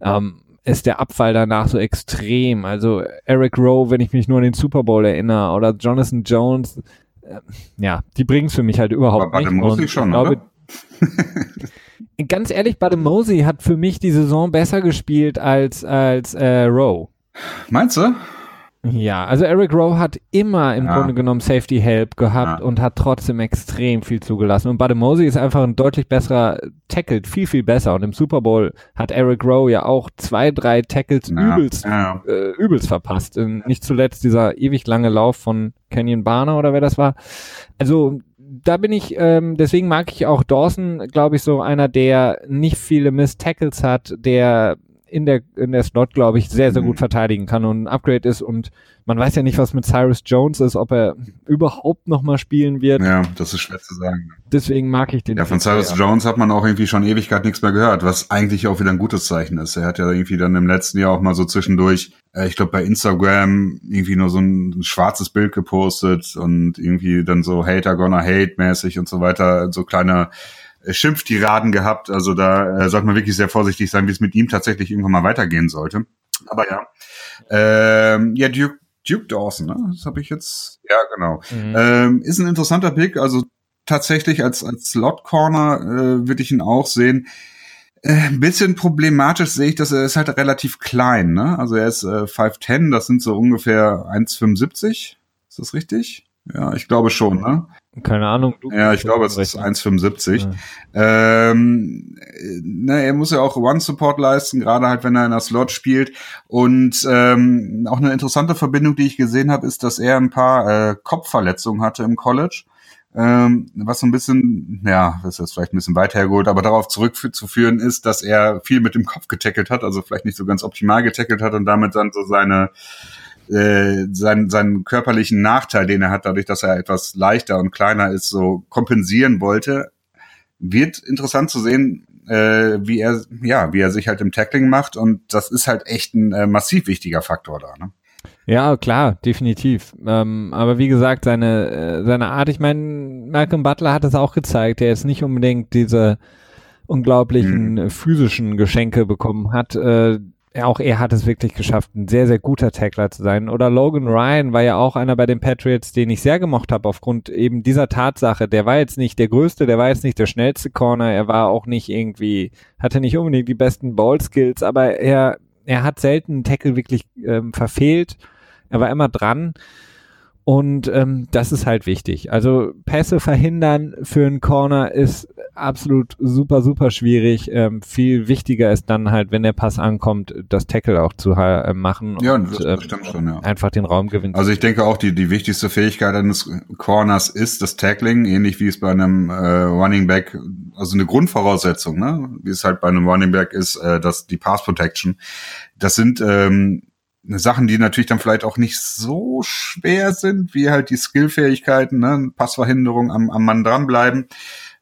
ähm, ist der Abfall danach so extrem. Also Eric Rowe, wenn ich mich nur an den Super Bowl erinnere, oder Jonathan Jones, äh, ja, die bringen es für mich halt überhaupt Aber nicht. Und schon, ich glaube, ganz ehrlich, Bade Mosey hat für mich die Saison besser gespielt als, als äh, Rowe. Meinst du? Ja, also Eric Rowe hat immer im ja. Grunde genommen Safety Help gehabt ja. und hat trotzdem extrem viel zugelassen. Und Bademosi ist einfach ein deutlich besserer Tackled, viel, viel besser. Und im Super Bowl hat Eric Rowe ja auch zwei, drei Tackles ja. übelst, äh, übelst verpasst. Und nicht zuletzt dieser ewig lange Lauf von Kenyon Barner oder wer das war. Also da bin ich, ähm, deswegen mag ich auch Dawson, glaube ich, so einer, der nicht viele Miss Tackles hat, der in der, in der Slot, glaube ich, sehr, sehr gut mhm. verteidigen kann und ein Upgrade ist. Und man weiß ja nicht, was mit Cyrus Jones ist, ob er überhaupt nochmal spielen wird. Ja, das ist schwer zu sagen. Deswegen mag ich den. Ja, von Cyrus sehr. Jones hat man auch irgendwie schon Ewigkeit nichts mehr gehört, was eigentlich auch wieder ein gutes Zeichen ist. Er hat ja irgendwie dann im letzten Jahr auch mal so zwischendurch, äh, ich glaube bei Instagram irgendwie nur so ein, ein schwarzes Bild gepostet und irgendwie dann so Hater gonna hate mäßig und so weiter, so kleine Schimpftiraden gehabt. Also da äh, sollte man wirklich sehr vorsichtig sein, wie es mit ihm tatsächlich irgendwann mal weitergehen sollte. Aber ja. Ähm, ja, Duke, Duke Dawson, ne? Das habe ich jetzt. Ja, genau. Mhm. Ähm, ist ein interessanter Pick. Also tatsächlich als, als Slot Corner äh, würde ich ihn auch sehen. Äh, ein bisschen problematisch sehe ich, dass er ist halt relativ klein, ne? Also er ist äh, 5'10, das sind so ungefähr 1,75. Ist das richtig? Ja, ich glaube schon, ne? Keine Ahnung. ja, ich glaube, es ist 1,75. Ja. Ähm, ne, er muss ja auch One-Support leisten, gerade halt, wenn er in der Slot spielt. Und ähm, auch eine interessante Verbindung, die ich gesehen habe, ist, dass er ein paar äh, Kopfverletzungen hatte im College. Ähm, was so ein bisschen, ja, das ist jetzt vielleicht ein bisschen weiter hergeholt, aber darauf zurückzuführen ist, dass er viel mit dem Kopf getackelt hat, also vielleicht nicht so ganz optimal getackelt hat und damit dann so seine äh, seinen, seinen körperlichen Nachteil, den er hat, dadurch, dass er etwas leichter und kleiner ist, so kompensieren wollte. Wird interessant zu sehen, äh, wie er, ja, wie er sich halt im Tackling macht. Und das ist halt echt ein äh, massiv wichtiger Faktor da. Ne? Ja, klar, definitiv. Ähm, aber wie gesagt, seine, äh, seine Art, ich meine, Malcolm Butler hat es auch gezeigt, der jetzt nicht unbedingt diese unglaublichen hm. physischen Geschenke bekommen hat. Äh, auch er hat es wirklich geschafft, ein sehr, sehr guter Tackler zu sein. Oder Logan Ryan war ja auch einer bei den Patriots, den ich sehr gemocht habe, aufgrund eben dieser Tatsache. Der war jetzt nicht der größte, der war jetzt nicht der schnellste Corner, er war auch nicht irgendwie, hatte nicht unbedingt die besten Ball-Skills, aber er, er hat selten einen Tackle wirklich ähm, verfehlt. Er war immer dran. Und ähm, das ist halt wichtig. Also Pässe verhindern für einen Corner ist absolut super, super schwierig. Ähm, viel wichtiger ist dann halt, wenn der Pass ankommt, das Tackle auch zu äh, machen ja, und das, das äh, schon, ja. einfach den Raum gewinnen. Also ich denke auch, die, die wichtigste Fähigkeit eines Corners ist das Tackling, ähnlich wie es bei einem äh, Running Back, also eine Grundvoraussetzung, ne? wie es halt bei einem Running Back ist, äh, dass die Pass Protection. Das sind ähm, Sachen, die natürlich dann vielleicht auch nicht so schwer sind, wie halt die Skillfähigkeiten, ne? Passverhinderung am, am Mann dranbleiben.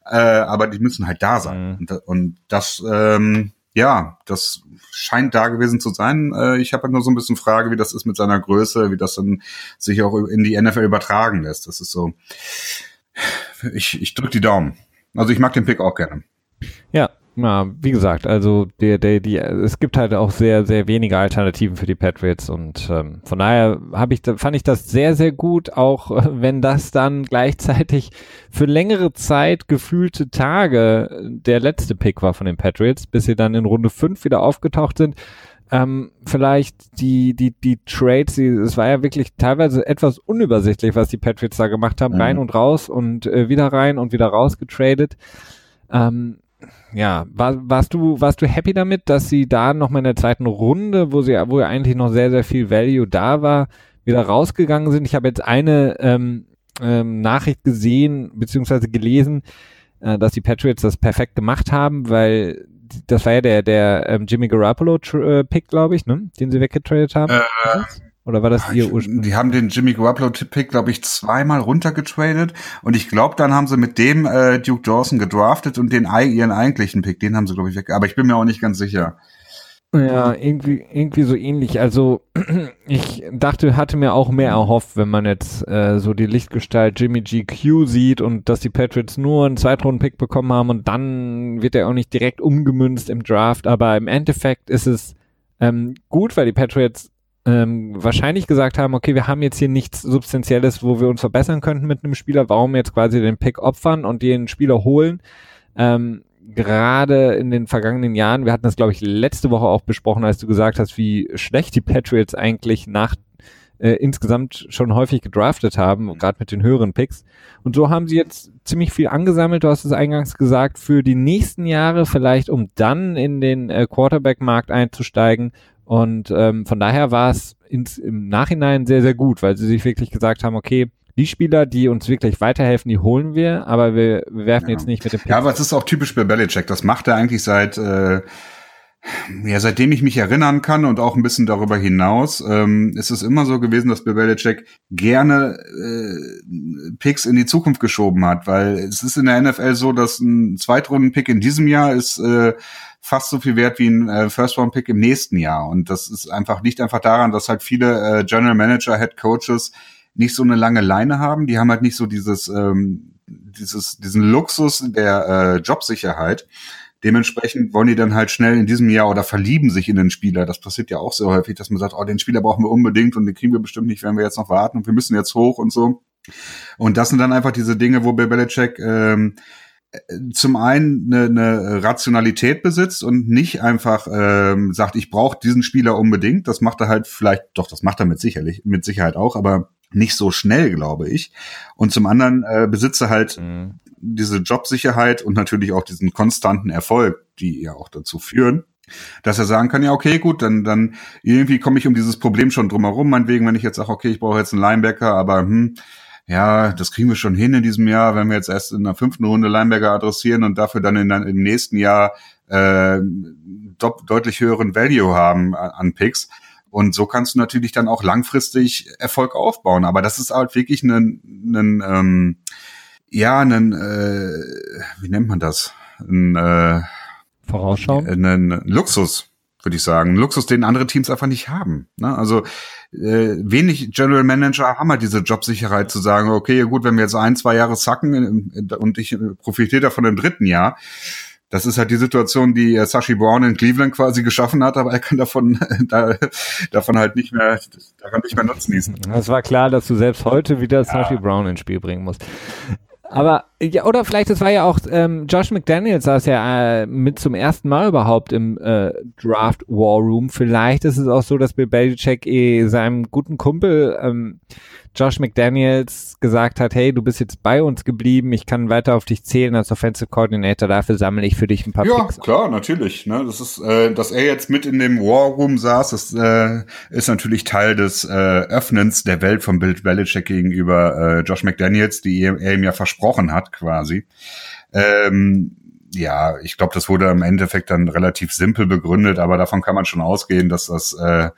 Äh, aber die müssen halt da sein. Mhm. Und, und, das, ähm, ja, das scheint da gewesen zu sein. Äh, ich habe halt nur so ein bisschen Frage, wie das ist mit seiner Größe, wie das dann sich auch in die NFL übertragen lässt. Das ist so. Ich, ich drück die Daumen. Also ich mag den Pick auch gerne. Ja, ja, wie gesagt, also der, der, die, es gibt halt auch sehr, sehr wenige Alternativen für die Patriots und ähm, von daher habe ich, fand ich das sehr, sehr gut, auch wenn das dann gleichzeitig für längere Zeit gefühlte Tage der letzte Pick war von den Patriots, bis sie dann in Runde 5 wieder aufgetaucht sind. Ähm, vielleicht die, die, die Trades, die, es war ja wirklich teilweise etwas unübersichtlich, was die Patriots da gemacht haben, mhm. rein und raus und äh, wieder rein und wieder raus getradet. Ähm, ja, war, warst du, warst du happy damit, dass sie da nochmal in der zweiten Runde, wo sie, wo ja eigentlich noch sehr, sehr viel Value da war, wieder rausgegangen sind? Ich habe jetzt eine ähm, ähm, Nachricht gesehen, beziehungsweise gelesen, äh, dass die Patriots das perfekt gemacht haben, weil das war ja der, der ähm, Jimmy Garoppolo-Pick, äh, glaube ich, ne? den sie weggetradet haben. Äh, oder war das Ach, ihr Ursprung? Die haben den Jimmy Garoppolo-Pick, glaube ich, zweimal runtergetradet. Und ich glaube, dann haben sie mit dem äh, Duke Dawson gedraftet und den ihren eigentlichen Pick, den haben sie, glaube ich, weg. Aber ich bin mir auch nicht ganz sicher. Ja, irgendwie, irgendwie so ähnlich. Also ich dachte, hatte mir auch mehr erhofft, wenn man jetzt äh, so die Lichtgestalt Jimmy GQ sieht und dass die Patriots nur einen Zweitrunden-Pick bekommen haben und dann wird er auch nicht direkt umgemünzt im Draft. Aber im Endeffekt ist es ähm, gut, weil die Patriots ähm, wahrscheinlich gesagt haben, okay, wir haben jetzt hier nichts Substanzielles, wo wir uns verbessern könnten mit einem Spieler. Warum jetzt quasi den Pick opfern und den Spieler holen? Ähm, gerade in den vergangenen Jahren, wir hatten das, glaube ich, letzte Woche auch besprochen, als du gesagt hast, wie schlecht die Patriots eigentlich nach äh, insgesamt schon häufig gedraftet haben, mhm. gerade mit den höheren Picks. Und so haben sie jetzt ziemlich viel angesammelt, du hast es eingangs gesagt, für die nächsten Jahre vielleicht, um dann in den äh, Quarterback-Markt einzusteigen. Und ähm, von daher war es ins, im Nachhinein sehr, sehr gut, weil sie sich wirklich gesagt haben, okay, die Spieler, die uns wirklich weiterhelfen, die holen wir, aber wir, wir werfen ja. jetzt nicht mit dem Pick. Ja, aber es ist auch typisch bei Belichick. Das macht er eigentlich seit äh, ja, seitdem ich mich erinnern kann und auch ein bisschen darüber hinaus, ähm, ist es immer so gewesen, dass Belichick gerne äh, Picks in die Zukunft geschoben hat, weil es ist in der NFL so, dass ein Zweitrunden-Pick in diesem Jahr ist äh, fast so viel wert wie ein äh, First-Round-Pick im nächsten Jahr. Und das ist einfach nicht einfach daran, dass halt viele äh, General Manager, Head Coaches nicht so eine lange Leine haben. Die haben halt nicht so dieses, ähm, dieses, diesen Luxus der äh, Jobsicherheit. Dementsprechend wollen die dann halt schnell in diesem Jahr oder verlieben sich in den Spieler. Das passiert ja auch sehr häufig, dass man sagt, oh, den Spieler brauchen wir unbedingt und den kriegen wir bestimmt nicht, wenn wir jetzt noch warten und wir müssen jetzt hoch und so. Und das sind dann einfach diese Dinge, wo Bill Belichick ähm, zum einen eine, eine Rationalität besitzt und nicht einfach ähm, sagt, ich brauche diesen Spieler unbedingt. Das macht er halt vielleicht, doch, das macht er mit sicherlich, mit Sicherheit auch, aber nicht so schnell, glaube ich. Und zum anderen äh, besitze halt mhm. diese Jobsicherheit und natürlich auch diesen konstanten Erfolg, die ja auch dazu führen, dass er sagen kann, ja, okay, gut, dann, dann irgendwie komme ich um dieses Problem schon drumherum, meinetwegen, wenn ich jetzt sage, okay, ich brauche jetzt einen Linebacker, aber hm, ja, das kriegen wir schon hin in diesem Jahr, wenn wir jetzt erst in der fünften Runde Linebacker adressieren und dafür dann in, im nächsten Jahr äh, deutlich höheren Value haben an, an Picks. Und so kannst du natürlich dann auch langfristig Erfolg aufbauen. Aber das ist halt wirklich ein, ein ähm, ja, ein, äh, wie nennt man das? Ein, äh, Vorausschauen? Ein Luxus, würde ich sagen. Ein Luxus, den andere Teams einfach nicht haben. Ne? Also äh, wenig General Manager haben halt diese Jobsicherheit zu sagen, okay, gut, wenn wir jetzt ein, zwei Jahre sacken äh, und ich profitiere davon im dritten Jahr, das ist halt die Situation, die äh, Sashi Brown in Cleveland quasi geschaffen hat, aber er kann davon, da, davon halt nicht mehr, daran nicht mehr nutzen ließen. Es war klar, dass du selbst heute wieder ja. Sashi Brown ins Spiel bringen musst. Aber ja, oder vielleicht, es war ja auch ähm, Josh McDaniels saß ja äh, mit zum ersten Mal überhaupt im äh, Draft War Room. Vielleicht ist es auch so, dass Bill Belichick eh seinem guten Kumpel ähm, Josh McDaniels gesagt hat, hey, du bist jetzt bei uns geblieben, ich kann weiter auf dich zählen als Offensive Coordinator, dafür sammle ich für dich ein paar Ja, Picks klar, natürlich. Ne? Das ist, äh, dass er jetzt mit in dem War Room saß, das äh, ist natürlich Teil des äh, Öffnens der Welt von Bill Belichick gegenüber äh, Josh McDaniels, die er ihm ja versprochen hat, quasi. Ähm, ja, ich glaube, das wurde im Endeffekt dann relativ simpel begründet, aber davon kann man schon ausgehen, dass das äh,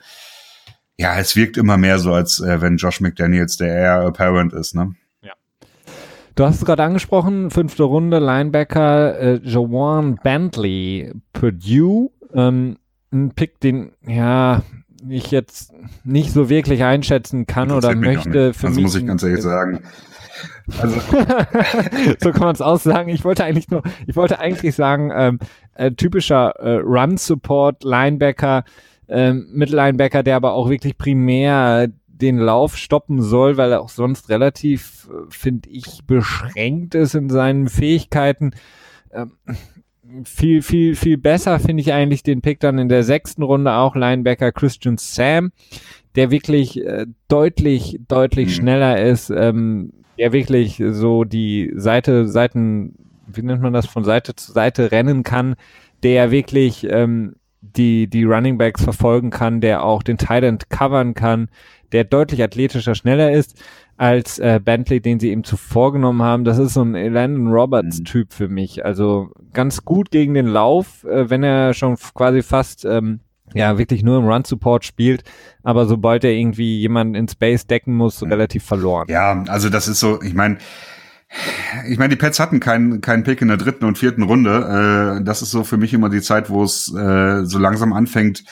ja, es wirkt immer mehr so, als äh, wenn Josh McDaniels der Air Apparent ist, ne? Ja. Du hast es gerade angesprochen, fünfte Runde, Linebacker äh, Jawan Bentley, Purdue, ähm, ein Pick, den, ja, ich jetzt nicht so wirklich einschätzen kann oder möchte für also mich. muss ich ganz ehrlich sagen. Also. so kann man es aussagen. Ich wollte eigentlich nur, ich wollte eigentlich sagen, ähm, äh, typischer äh, Run-Support, Linebacker, ähm, Mittellinebacker, der aber auch wirklich primär den Lauf stoppen soll, weil er auch sonst relativ, äh, finde ich, beschränkt ist in seinen Fähigkeiten. Ähm, viel, viel, viel besser finde ich eigentlich den Pick dann in der sechsten Runde auch Linebacker Christian Sam, der wirklich äh, deutlich, deutlich mhm. schneller ist, ähm, der wirklich so die Seite, Seiten, wie nennt man das, von Seite zu Seite rennen kann, der wirklich ähm, die, die Running Backs verfolgen kann, der auch den Tight covern kann, der deutlich athletischer, schneller ist als äh, Bentley, den sie ihm zuvor genommen haben. Das ist so ein Landon Roberts-Typ mhm. für mich. Also ganz gut gegen den Lauf, äh, wenn er schon quasi fast ähm, ja wirklich nur im Run-Support spielt, aber sobald er irgendwie jemanden in Space decken muss, so relativ verloren. Ja, also das ist so, ich meine, Ich meine, die Pets hatten keinen keinen Pick in der dritten und vierten Runde. Äh, das ist so für mich immer die Zeit, wo es äh, so langsam anfängt,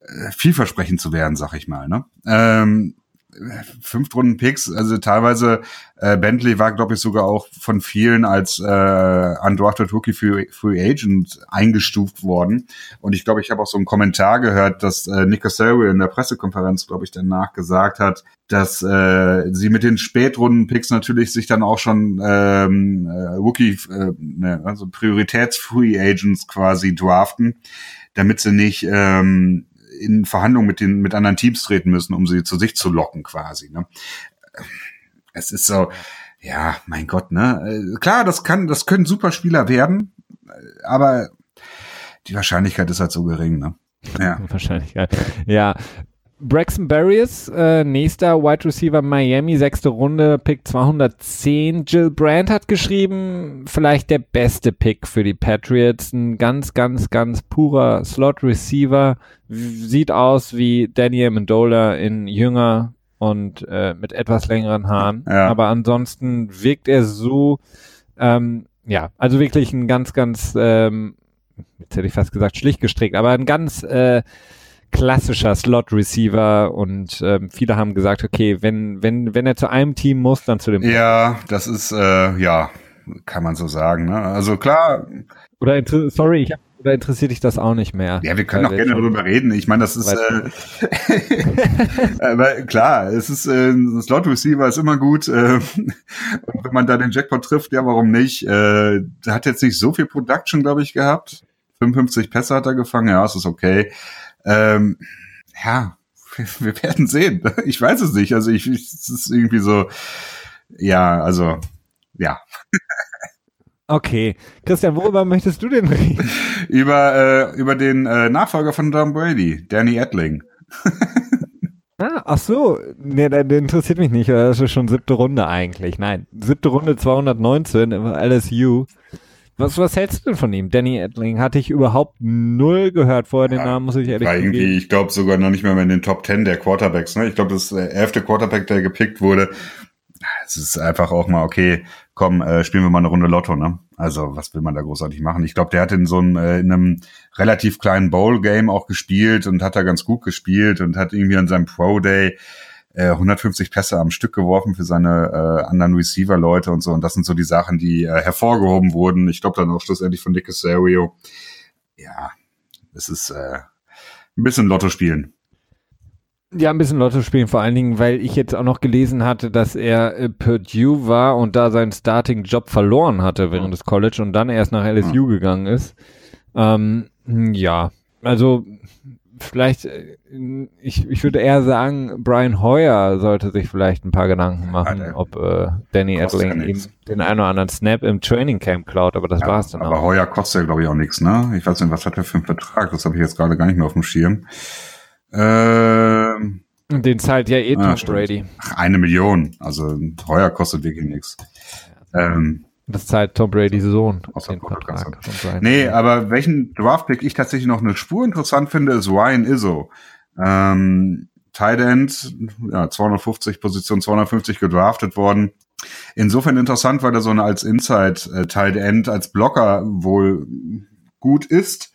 äh, vielversprechend zu werden, sag ich mal. Ne? Ähm, Fünftrunden Picks, also teilweise äh, Bentley war, glaube ich, sogar auch von vielen als äh, undrafted Rookie Free, Free Agent eingestuft worden. Und ich glaube, ich habe auch so einen Kommentar gehört, dass äh, Nick Casario in der Pressekonferenz, glaube ich, danach gesagt hat, dass äh, sie mit den Spätrunden Picks natürlich sich dann auch schon ähm, äh, Rookie, äh, ne, also Prioritäts Free Agents quasi draften, damit sie nicht ähm, in Verhandlungen mit den mit anderen Teams treten müssen, um sie zu sich zu locken quasi. Ne? Es ist so, ja, mein Gott, ne? Klar, das kann, das können super Spieler werden, aber die Wahrscheinlichkeit ist halt so gering, ne? Ja. Wahrscheinlichkeit. Ja, Braxton Barriers, äh, nächster Wide Receiver Miami, sechste Runde, Pick 210. Jill Brandt hat geschrieben, vielleicht der beste Pick für die Patriots. Ein ganz, ganz, ganz purer Slot Receiver. Sieht aus wie Danny Amendola in jünger und äh, mit etwas längeren Haaren. Ja. Aber ansonsten wirkt er so, ähm, ja, also wirklich ein ganz, ganz, ähm, jetzt hätte ich fast gesagt, schlicht gestrickt, aber ein ganz, äh, klassischer Slot-Receiver und ähm, viele haben gesagt, okay, wenn, wenn, wenn er zu einem Team muss, dann zu dem. Ja, das ist, äh, ja, kann man so sagen. Ne? Also klar. Oder sorry, ich hab, oder interessiert dich das auch nicht mehr? Ja, wir können auch gerne darüber reden. Ich meine, das ist äh, aber klar, es ist äh, ein Slot Receiver ist immer gut. Äh, und wenn man da den Jackpot trifft, ja, warum nicht? Äh, hat jetzt nicht so viel Production, glaube ich, gehabt. 55 Pässe hat er gefangen, ja, es ist okay. Ähm, ja, wir werden sehen. Ich weiß es nicht. Also ich, es ist irgendwie so, ja, also, ja. Okay. Christian, worüber möchtest du denn reden? über, äh, über den äh, Nachfolger von Tom Brady, Danny Edling. ah, ach so. Nee, der, der interessiert mich nicht. Das ist schon siebte Runde eigentlich. Nein, siebte Runde 219 im LSU. Was, was hältst du denn von ihm? Danny Edling hatte ich überhaupt null gehört vorher, den Namen muss ich ehrlich sagen. irgendwie, ich glaube sogar noch nicht mehr in den Top Ten der Quarterbacks. Ne? Ich glaube, das ist der elfte Quarterback, der gepickt wurde. Es ist einfach auch mal, okay, komm, äh, spielen wir mal eine Runde Lotto, ne? Also, was will man da großartig machen? Ich glaube, der hat in so einem, äh, in einem relativ kleinen Bowl-Game auch gespielt und hat da ganz gut gespielt und hat irgendwie an seinem Pro-Day 150 äh, Pässe am Stück geworfen für seine äh, anderen Receiver-Leute und so. Und das sind so die Sachen, die äh, hervorgehoben wurden. Ich glaube dann auch schlussendlich von Nick Casario. Ja, es ist äh, ein bisschen Lotto spielen. Ja, ein bisschen Lotto spielen, vor allen Dingen, weil ich jetzt auch noch gelesen hatte, dass er äh, Purdue war und da seinen Starting-Job verloren hatte während des College und dann erst nach LSU gegangen ist. Ähm, ja, also vielleicht, äh, ich, ich würde eher sagen, Brian Hoyer sollte sich vielleicht ein paar Gedanken machen, ja, ob äh, Danny Edling ihm den einen oder anderen Snap im Training Camp klaut, aber das ja, war's dann aber auch. Aber Hoyer kostet ja, glaube ich, auch nichts, ne? Ich weiß nicht, was hat er für einen Vertrag? Das habe ich jetzt gerade gar nicht mehr auf dem Schirm. Ähm, den zahlt ja eh ah, Tom Brady. Ach, eine Million. Also Heuer kostet wirklich nichts. Ähm, das zahlt Tom Brady's Sohn aus dem Vertrag. Nee, aber welchen Draftpick ich tatsächlich noch eine Spur interessant finde, ist Ryan Izzo. Ähm, Tight End, ja, 250 Position 250 gedraftet worden. Insofern interessant, weil er so eine als Inside äh, Tight End als Blocker wohl gut ist.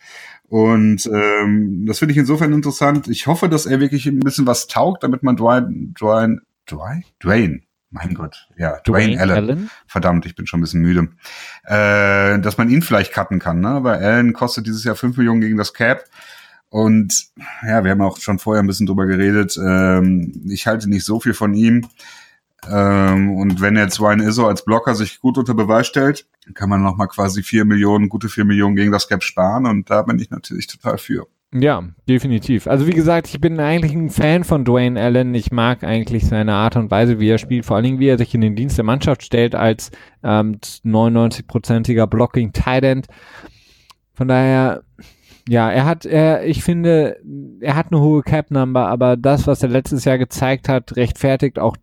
Und ähm, das finde ich insofern interessant. Ich hoffe, dass er wirklich ein bisschen was taugt, damit man Dwayne, Dwayne, Dwayne, Dwayne, mein Gott, ja, Dwayne, Dwayne Allen. Allen. Verdammt, ich bin schon ein bisschen müde. Äh, dass man ihn vielleicht cutten kann, ne? Weil Allen kostet dieses Jahr fünf Millionen gegen das Cap. Und ja, wir haben auch schon vorher ein bisschen drüber geredet. Ähm, ich halte nicht so viel von ihm. Ähm, und wenn jetzt Ryan Izzo als Blocker sich gut unter Beweis stellt, kann man nochmal quasi vier Millionen, gute vier Millionen gegen das Cap sparen. Und da bin ich natürlich total für. Ja, definitiv. Also wie gesagt, ich bin eigentlich ein Fan von Dwayne Allen. Ich mag eigentlich seine Art und Weise, wie er spielt, vor allen Dingen, wie er sich in den Dienst der Mannschaft stellt als ähm, 99-prozentiger Blocking Tight End. Von daher, ja, er hat, er, ich finde, er hat eine hohe Cap Number, aber das, was er letztes Jahr gezeigt hat, rechtfertigt auch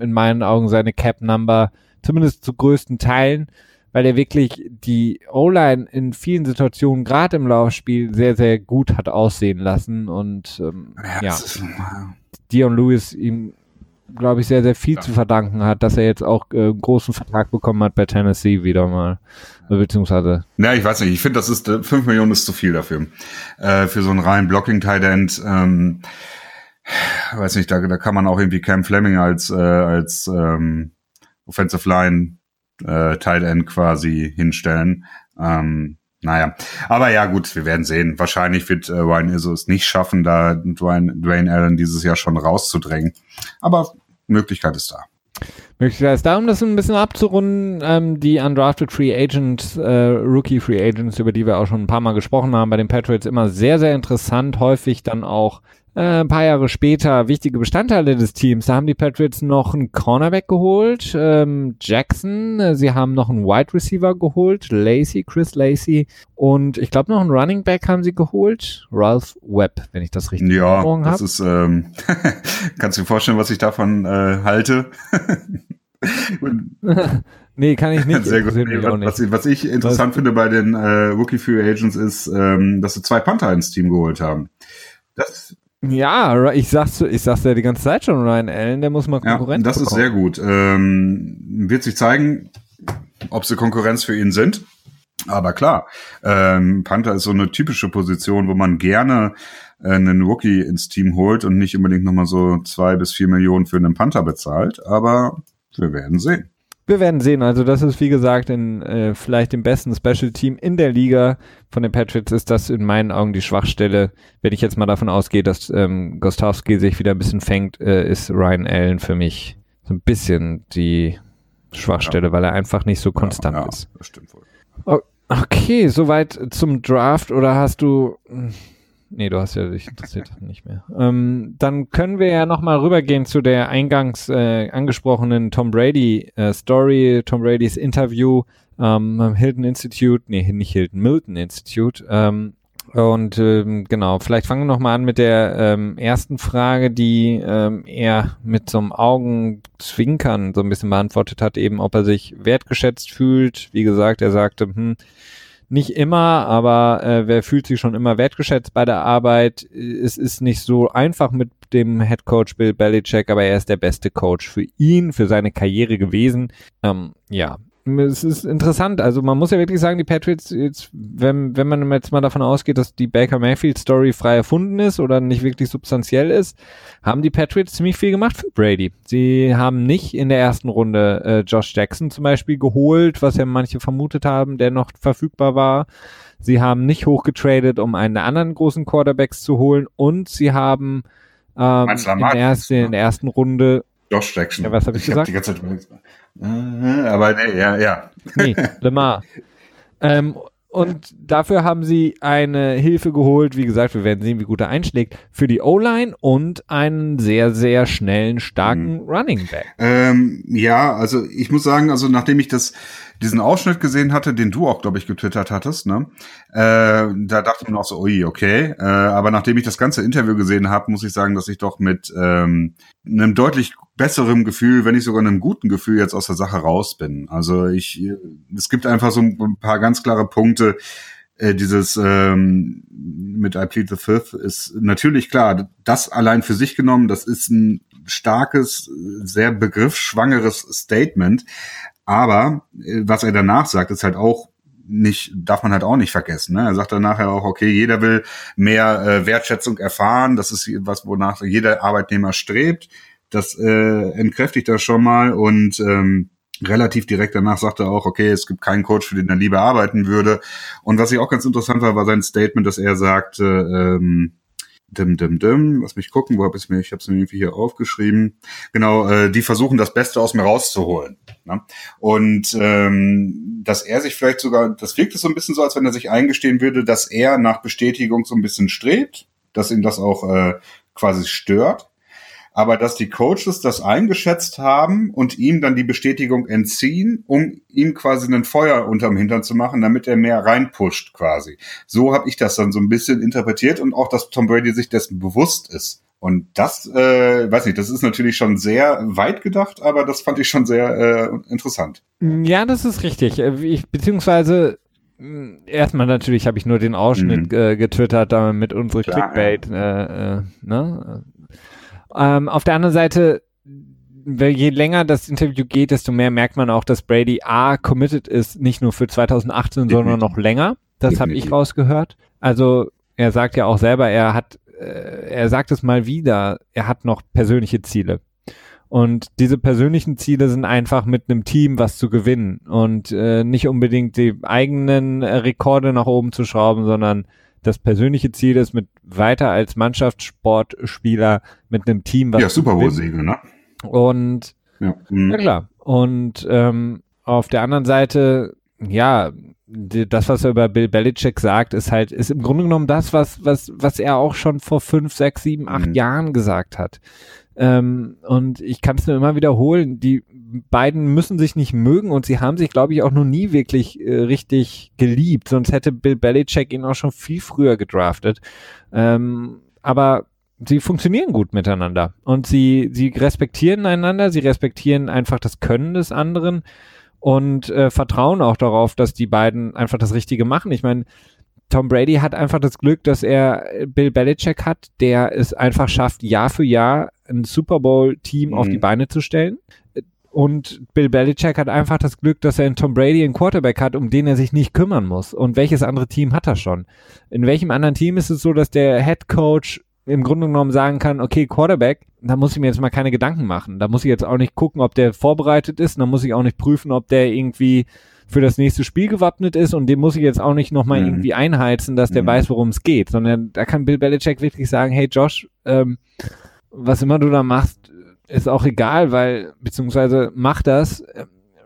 in meinen Augen seine Cap Number, zumindest zu größten Teilen weil er wirklich die O-Line in vielen Situationen, gerade im Laufspiel, sehr, sehr gut hat aussehen lassen und ähm, ja, ja Dion Lewis ihm glaube ich, sehr, sehr viel ja. zu verdanken hat, dass er jetzt auch äh, einen großen Vertrag bekommen hat bei Tennessee wieder mal. Beziehungsweise. Ja, ich weiß nicht. Ich finde, das ist, äh, fünf Millionen ist zu viel dafür. Äh, für so einen reinen Blocking-Tight End. Ähm, weiß nicht, da, da kann man auch irgendwie Cam Fleming als, äh, als ähm, Offensive Line äh, Tight End quasi hinstellen. Ähm, naja, aber ja gut, wir werden sehen. Wahrscheinlich wird äh, Ryan Izzo es nicht schaffen, da Dwayne, Dwayne Allen dieses Jahr schon rauszudrängen. Aber Möglichkeit ist da. Möglichkeit ist da, um das ein bisschen abzurunden, ähm, die Undrafted Free Agents, äh, Rookie Free Agents, über die wir auch schon ein paar Mal gesprochen haben, bei den Patriots immer sehr, sehr interessant, häufig dann auch äh, ein paar Jahre später wichtige Bestandteile des Teams. Da haben die Patriots noch einen Cornerback geholt, ähm, Jackson. Sie haben noch einen Wide Receiver geholt, Lacey, Chris Lacey. Und ich glaube noch einen Running Back haben sie geholt, Ralph Webb, wenn ich das richtig ja, habe. Ja, das ist, ähm, kannst du dir vorstellen, was ich davon äh, halte? nee, kann ich nicht. Sehr gut. Nee, was, was, was, ich interessant was? finde bei den äh, Rookie Free Agents ist, ähm, dass sie zwei Panther ins Team geholt haben. Das ja, ich sag's, ich sag's ja die ganze Zeit schon, Ryan Allen, der muss mal Konkurrenz Ja, das bekommen. ist sehr gut. Ähm, wird sich zeigen, ob sie Konkurrenz für ihn sind. Aber klar, ähm, Panther ist so eine typische Position, wo man gerne äh, einen Rookie ins Team holt und nicht unbedingt nochmal so zwei bis vier Millionen für einen Panther bezahlt. Aber wir werden sehen. Wir werden sehen. Also das ist wie gesagt in äh, vielleicht dem besten Special Team in der Liga von den Patriots ist das in meinen Augen die Schwachstelle. Wenn ich jetzt mal davon ausgehe, dass ähm, Gostowski sich wieder ein bisschen fängt, äh, ist Ryan Allen für mich so ein bisschen die Schwachstelle, ja. weil er einfach nicht so konstant ja, ja, ist. Das stimmt wohl. Okay, soweit zum Draft oder hast du hm, Nee, du hast ja dich interessiert nicht mehr. Ähm, dann können wir ja nochmal rübergehen zu der eingangs äh, angesprochenen Tom Brady äh, Story, Tom Bradys Interview ähm, am Hilton Institute, nee, nicht Hilton, Milton Institute. Ähm, und ähm, genau, vielleicht fangen wir nochmal an mit der ähm, ersten Frage, die ähm, er mit so einem Augenzwinkern so ein bisschen beantwortet hat, eben ob er sich wertgeschätzt fühlt. Wie gesagt, er sagte, hm, nicht immer, aber äh, wer fühlt sich schon immer wertgeschätzt bei der Arbeit? Es ist nicht so einfach mit dem Head Coach Bill Belichick, aber er ist der beste Coach für ihn, für seine Karriere gewesen. Ähm, ja, es ist interessant. Also man muss ja wirklich sagen, die Patriots, jetzt, wenn, wenn man jetzt mal davon ausgeht, dass die Baker Mayfield Story frei erfunden ist oder nicht wirklich substanziell ist, haben die Patriots ziemlich viel gemacht für Brady. Sie haben nicht in der ersten Runde äh, Josh Jackson zum Beispiel geholt, was ja manche vermutet haben, der noch verfügbar war. Sie haben nicht hochgetradet, um einen der anderen großen Quarterbacks zu holen und sie haben ähm, in, der ersten, in der ersten Runde Josh Jackson. Ja, was habe ich, ich gesagt? Hab die ganze Zeit aber nee, ja, ja. Nee, Lemar. ähm, und dafür haben sie eine Hilfe geholt. Wie gesagt, wir werden sehen, wie gut er einschlägt. Für die O-Line und einen sehr, sehr schnellen, starken mhm. Running Back. Ähm, ja, also ich muss sagen, also nachdem ich das diesen Ausschnitt gesehen hatte, den du auch, glaube ich, getwittert hattest, ne? Äh, da dachte ich mir auch so, ui, okay. Äh, aber nachdem ich das ganze Interview gesehen habe, muss ich sagen, dass ich doch mit ähm, einem deutlich besseren Gefühl, wenn nicht sogar einem guten Gefühl jetzt aus der Sache raus bin. Also ich, es gibt einfach so ein paar ganz klare Punkte. Äh, dieses ähm, mit I Plead the Fifth ist natürlich klar, das allein für sich genommen, das ist ein starkes, sehr begriffsschwangeres Statement. Aber äh, was er danach sagt, ist halt auch nicht, darf man halt auch nicht vergessen. Ne? Er sagt dann nachher auch, okay, jeder will mehr äh, Wertschätzung erfahren. Das ist was, wonach jeder Arbeitnehmer strebt. Das äh, entkräftigt das schon mal und ähm, relativ direkt danach sagte er auch, okay, es gibt keinen Coach, für den er lieber arbeiten würde. Und was ich auch ganz interessant war, war sein Statement, dass er sagte, ähm, Dim, dim, dim. Lass mich gucken, wo habe ich mir? Ich habe es mir irgendwie hier aufgeschrieben. Genau, äh, die versuchen das Beste aus mir rauszuholen. Ne? Und ähm, dass er sich vielleicht sogar, das wirkt es so ein bisschen so, als wenn er sich eingestehen würde, dass er nach Bestätigung so ein bisschen strebt, dass ihm das auch äh, quasi stört aber dass die Coaches das eingeschätzt haben und ihm dann die Bestätigung entziehen, um ihm quasi einen Feuer unterm Hintern zu machen, damit er mehr reinpusht quasi. So habe ich das dann so ein bisschen interpretiert und auch, dass Tom Brady sich dessen bewusst ist. Und das, äh, weiß nicht, das ist natürlich schon sehr weit gedacht, aber das fand ich schon sehr äh, interessant. Ja, das ist richtig. Äh, ich, beziehungsweise mm, Erstmal natürlich habe ich nur den Ausschnitt mhm. äh, getwittert, damit unsere Klar, Clickbait, ja. äh, äh, ne? Ähm, auf der anderen Seite, je länger das Interview geht, desto mehr merkt man auch, dass Brady A committed ist, nicht nur für 2018, Definitiv. sondern noch länger. Das habe ich rausgehört. Also er sagt ja auch selber, er hat, äh, er sagt es mal wieder, er hat noch persönliche Ziele. Und diese persönlichen Ziele sind einfach mit einem Team was zu gewinnen und äh, nicht unbedingt die eigenen äh, Rekorde nach oben zu schrauben, sondern das persönliche Ziel ist, mit weiter als Mannschaftssportspieler mit einem Team was Ja, Super Bowl-Siege, ne? Und ja, mhm. ja klar. Und ähm, auf der anderen Seite, ja, das, was er über Bill Belichick sagt, ist halt, ist im Grunde genommen das, was, was, was er auch schon vor fünf, sechs, sieben, acht mhm. Jahren gesagt hat. Ähm, und ich kann es nur immer wiederholen, die beiden müssen sich nicht mögen und sie haben sich, glaube ich, auch noch nie wirklich äh, richtig geliebt, sonst hätte Bill Belichick ihn auch schon viel früher gedraftet. Ähm, aber sie funktionieren gut miteinander und sie, sie respektieren einander, sie respektieren einfach das Können des anderen und äh, vertrauen auch darauf, dass die beiden einfach das Richtige machen. Ich meine, Tom Brady hat einfach das Glück, dass er Bill Belichick hat, der es einfach schafft, Jahr für Jahr ein Super Bowl-Team mhm. auf die Beine zu stellen. Und Bill Belichick hat einfach das Glück, dass er in Tom Brady einen Quarterback hat, um den er sich nicht kümmern muss. Und welches andere Team hat er schon? In welchem anderen Team ist es so, dass der Head Coach im Grunde genommen sagen kann, okay, Quarterback, da muss ich mir jetzt mal keine Gedanken machen. Da muss ich jetzt auch nicht gucken, ob der vorbereitet ist. Da muss ich auch nicht prüfen, ob der irgendwie für das nächste Spiel gewappnet ist und dem muss ich jetzt auch nicht nochmal mhm. irgendwie einheizen, dass der mhm. weiß, worum es geht, sondern da kann Bill Belichick wirklich sagen, hey Josh, ähm, was immer du da machst, ist auch egal, weil, beziehungsweise mach das.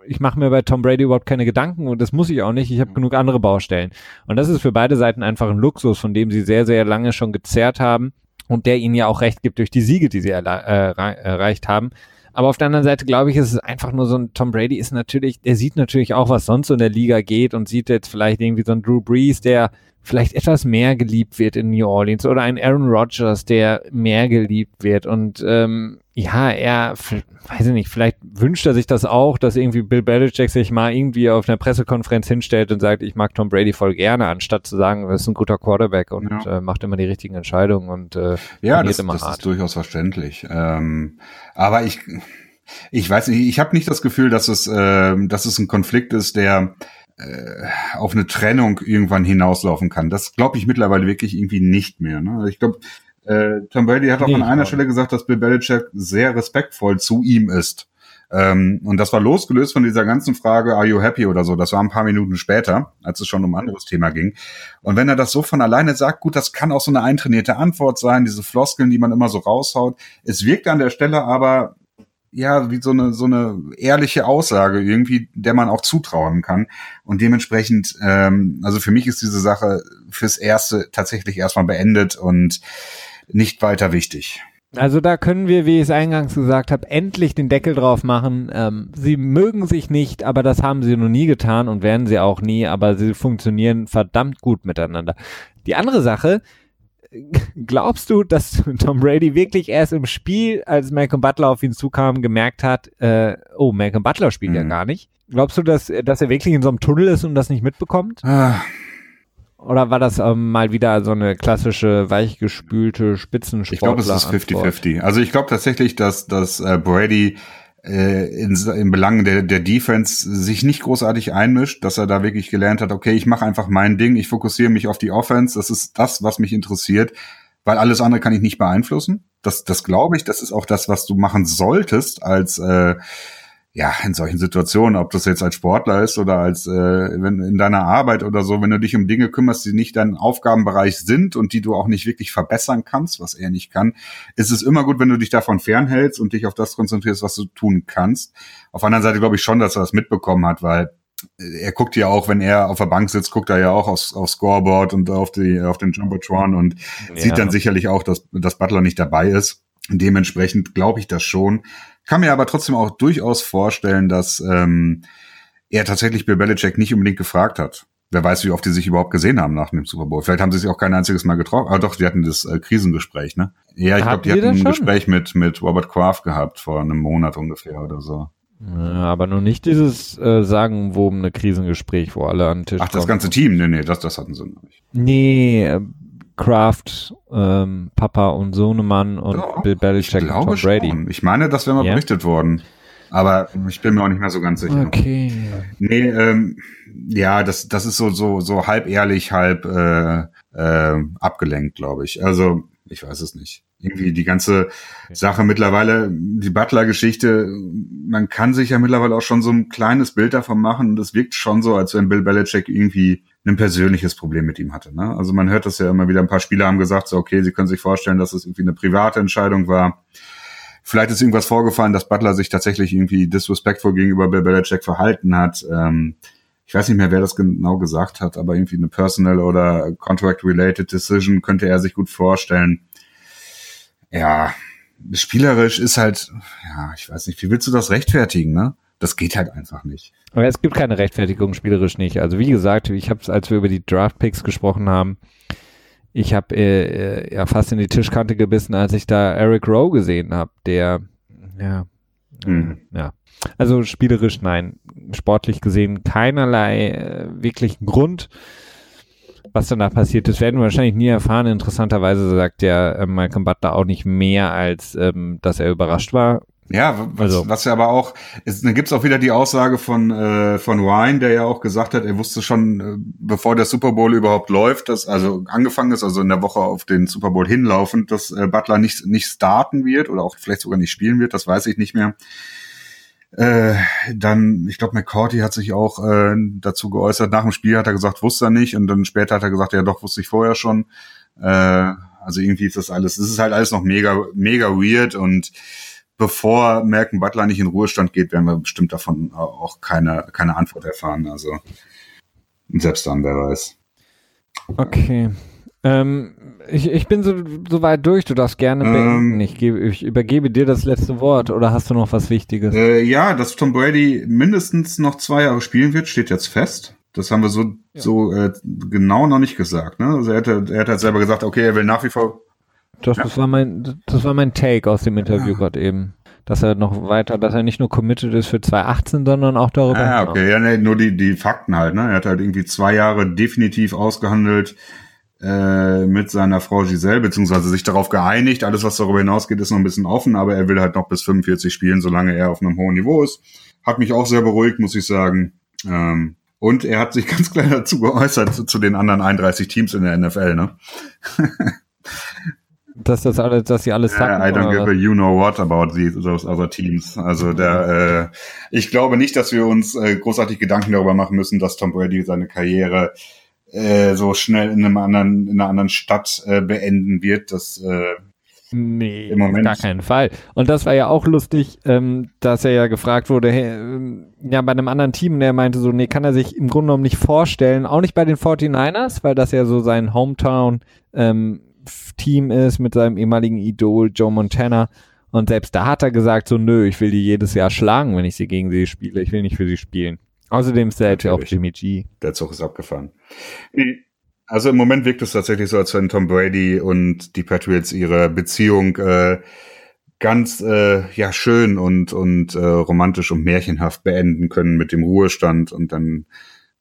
Ich mache mir bei Tom Brady überhaupt keine Gedanken und das muss ich auch nicht. Ich habe mhm. genug andere Baustellen. Und das ist für beide Seiten einfach ein Luxus, von dem sie sehr, sehr lange schon gezerrt haben und der ihnen ja auch recht gibt durch die Siege, die sie äh, erreicht haben. Aber auf der anderen Seite glaube ich, ist es einfach nur so ein Tom Brady ist natürlich, der sieht natürlich auch, was sonst so in der Liga geht und sieht jetzt vielleicht irgendwie so ein Drew Brees, der vielleicht etwas mehr geliebt wird in New Orleans oder ein Aaron Rodgers, der mehr geliebt wird und ähm, ja, er, weiß ich nicht, vielleicht wünscht er sich das auch, dass irgendwie Bill Belichick sich mal irgendwie auf einer Pressekonferenz hinstellt und sagt, ich mag Tom Brady voll gerne, anstatt zu sagen, er ist ein guter Quarterback und ja. äh, macht immer die richtigen Entscheidungen und äh, ja, das, das ist durchaus verständlich. Ähm, aber ich, ich weiß nicht, ich habe nicht das Gefühl, dass es, äh, dass es ein Konflikt ist, der auf eine Trennung irgendwann hinauslaufen kann. Das glaube ich mittlerweile wirklich irgendwie nicht mehr. Ne? Ich glaube, äh, Tom Brady hat auch nee, an einer Stelle gesagt, dass Bill Belichick sehr respektvoll zu ihm ist. Ähm, und das war losgelöst von dieser ganzen Frage, are you happy oder so. Das war ein paar Minuten später, als es schon um ein anderes Thema ging. Und wenn er das so von alleine sagt, gut, das kann auch so eine eintrainierte Antwort sein, diese Floskeln, die man immer so raushaut. Es wirkt an der Stelle aber ja, wie so eine, so eine ehrliche Aussage irgendwie, der man auch zutrauen kann. Und dementsprechend, ähm, also für mich ist diese Sache fürs Erste tatsächlich erstmal beendet und nicht weiter wichtig. Also da können wir, wie ich es eingangs gesagt habe, endlich den Deckel drauf machen. Ähm, sie mögen sich nicht, aber das haben sie noch nie getan und werden sie auch nie, aber sie funktionieren verdammt gut miteinander. Die andere Sache, glaubst du, dass Tom Brady wirklich erst im Spiel, als Malcolm Butler auf ihn zukam, gemerkt hat, äh, oh, Malcolm Butler spielt mhm. ja gar nicht? Glaubst du, dass, dass er wirklich in so einem Tunnel ist und das nicht mitbekommt? Ah. Oder war das ähm, mal wieder so eine klassische, weichgespülte Spitzensportler? Ich glaube, es ist 50-50. Also ich glaube tatsächlich, dass, dass äh, Brady in, in Belangen der, der Defense sich nicht großartig einmischt, dass er da wirklich gelernt hat, okay, ich mache einfach mein Ding, ich fokussiere mich auf die Offense, das ist das, was mich interessiert, weil alles andere kann ich nicht beeinflussen. Das, das glaube ich, das ist auch das, was du machen solltest als äh, ja, in solchen Situationen, ob das jetzt als Sportler ist oder als äh, wenn, in deiner Arbeit oder so, wenn du dich um Dinge kümmerst, die nicht dein Aufgabenbereich sind und die du auch nicht wirklich verbessern kannst, was er nicht kann, ist es immer gut, wenn du dich davon fernhältst und dich auf das konzentrierst, was du tun kannst. Auf der anderen Seite glaube ich schon, dass er das mitbekommen hat, weil er guckt ja auch, wenn er auf der Bank sitzt, guckt er ja auch aufs, aufs Scoreboard und auf die auf den Jumbotron und ja. sieht dann sicherlich auch, dass, dass Butler nicht dabei ist. Dementsprechend glaube ich das schon. Kann mir aber trotzdem auch durchaus vorstellen, dass ähm, er tatsächlich Bill Belichick nicht unbedingt gefragt hat. Wer weiß, wie oft die sich überhaupt gesehen haben nach dem Super Bowl. Vielleicht haben sie sich auch kein einziges Mal getroffen. Aber doch, die hatten das äh, Krisengespräch, ne? Ja, ich glaube, die hatten ein schon? Gespräch mit, mit Robert Kraft gehabt vor einem Monat ungefähr oder so. Ja, aber nur nicht dieses äh, sagenwobene Krisengespräch, wo alle an den Tisch Ach, das ganze Team? Nee, nee, das, das hatten sie noch nicht. Nee, äh, Kraft, ähm, Papa und Sohnemann und Ja, Bill Belichick ich und Tom Brady. schon. Ich meine, das wäre mal Ja? berichtet worden. Aber ich bin mir auch nicht mehr so ganz sicher. Okay. Nee, ähm, ja, das, das ist so, so, so halb ehrlich, halb äh, äh, abgelenkt, glaube ich. Also, ich weiß es nicht. Irgendwie die ganze Sache mittlerweile, die Butler-Geschichte, man kann sich ja mittlerweile auch schon so ein kleines Bild davon machen und es wirkt schon so, als wenn Bill Belichick irgendwie ein persönliches Problem mit ihm hatte. Ne? Also man hört das ja immer wieder, ein paar Spieler haben gesagt, so okay, sie können sich vorstellen, dass es irgendwie eine private Entscheidung war. Vielleicht ist irgendwas vorgefallen, dass Butler sich tatsächlich irgendwie disrespectful gegenüber Bill Belichick verhalten hat. Ähm, ich weiß nicht mehr, wer das genau gesagt hat, aber irgendwie eine personal oder contract-related decision könnte er sich gut vorstellen. Ja, spielerisch ist halt, ja, ich weiß nicht, wie willst du das rechtfertigen, ne? Das geht halt einfach nicht. Aber es gibt keine Rechtfertigung spielerisch nicht. Also wie gesagt, ich habe es, als wir über die Draft Picks gesprochen haben, ich habe äh, äh, ja fast in die Tischkante gebissen, als ich da Eric Rowe gesehen habe, der ja Mhm. ja also spielerisch nein, sportlich gesehen keinerlei äh, wirklichen Grund. Was danach passiert ist, werden wir wahrscheinlich nie erfahren. Interessanterweise sagt ja äh, Malcolm Butler auch nicht mehr, als ähm, dass er überrascht war. Ja, was, Also- was ja aber auch, ist, dann gibt's auch wieder die Aussage von, äh, von Ryan, der ja auch gesagt hat, er wusste schon, äh, bevor der Super Bowl überhaupt läuft, dass, also angefangen ist, also in der Woche auf den Super Bowl hinlaufend, dass äh, Butler nicht, nicht starten wird oder auch vielleicht sogar nicht spielen wird, das weiß ich nicht mehr. Äh, dann, ich glaube, McCourty hat sich auch äh, dazu geäußert. Nach dem Spiel hat er gesagt, wusste er nicht. Und dann später hat er gesagt, ja doch, wusste ich vorher schon. Äh, also irgendwie ist das alles, es ist halt alles noch mega, mega weird. Und bevor Malcolm Butler nicht in Ruhestand geht, werden wir bestimmt davon auch keine, keine Antwort erfahren. Also selbst dann, wer weiß. Okay. Ähm, ich, ich bin so, so weit durch, du darfst gerne Ähm. Ich, gebe, ich übergebe dir das letzte Wort oder hast du noch was Wichtiges? Äh, ja, dass Tom Brady mindestens noch zwei Jahre spielen wird, steht jetzt fest. Das haben wir so, so äh, genau noch nicht gesagt. Ne? Also er hat, er hat halt selber gesagt, okay, er will nach wie vor. Das, das, war mein, das war mein Take aus dem Interview Ja. gerade eben. Dass er noch weiter, dass er nicht nur committed ist für 2018, sondern auch darüber Ah, hinaus. okay, ja, nee, nur die, die Fakten halt. Ne? Er hat halt irgendwie zwei Jahre definitiv ausgehandelt äh, mit seiner Frau Giselle, beziehungsweise sich darauf geeinigt. Alles, was darüber hinausgeht, ist noch ein bisschen offen, aber er will halt noch bis 45 spielen, solange er auf einem hohen Niveau ist. Hat mich auch sehr beruhigt, muss ich sagen. Ähm, und er hat sich ganz klar dazu geäußert, zu, zu den anderen 31 Teams in der NFL, ne? Dass das alles, dass sie alles sacken. I don't give a you know what about these, those other teams. Also der, äh, ich glaube nicht, dass wir uns äh, großartig Gedanken darüber machen müssen, dass Tom Brady seine Karriere äh, so schnell in einem anderen, in einer anderen Stadt äh, beenden wird. Das äh, Nee, Im Moment- auf gar keinen Fall. Und das war ja auch lustig, ähm, dass er ja gefragt wurde, hey, ähm, ja, bei einem anderen Team, der meinte so, nee, kann er sich im Grunde genommen nicht vorstellen, auch nicht bei den 49ers, weil das ja so sein Hometown ähm, Team ist mit seinem ehemaligen Idol Joe Montana. Und selbst da hat er gesagt, so, nö, ich will die jedes Jahr schlagen, wenn ich sie gegen sie spiele. Ich will nicht für sie spielen. Außerdem ist er ja auch. Jimmy G. der Zug ist abgefahren. Also im Moment wirkt es tatsächlich so, als wenn Tom Brady und die Patriots ihre Beziehung äh, ganz äh, ja schön und und äh, romantisch und märchenhaft beenden können mit dem Ruhestand und dann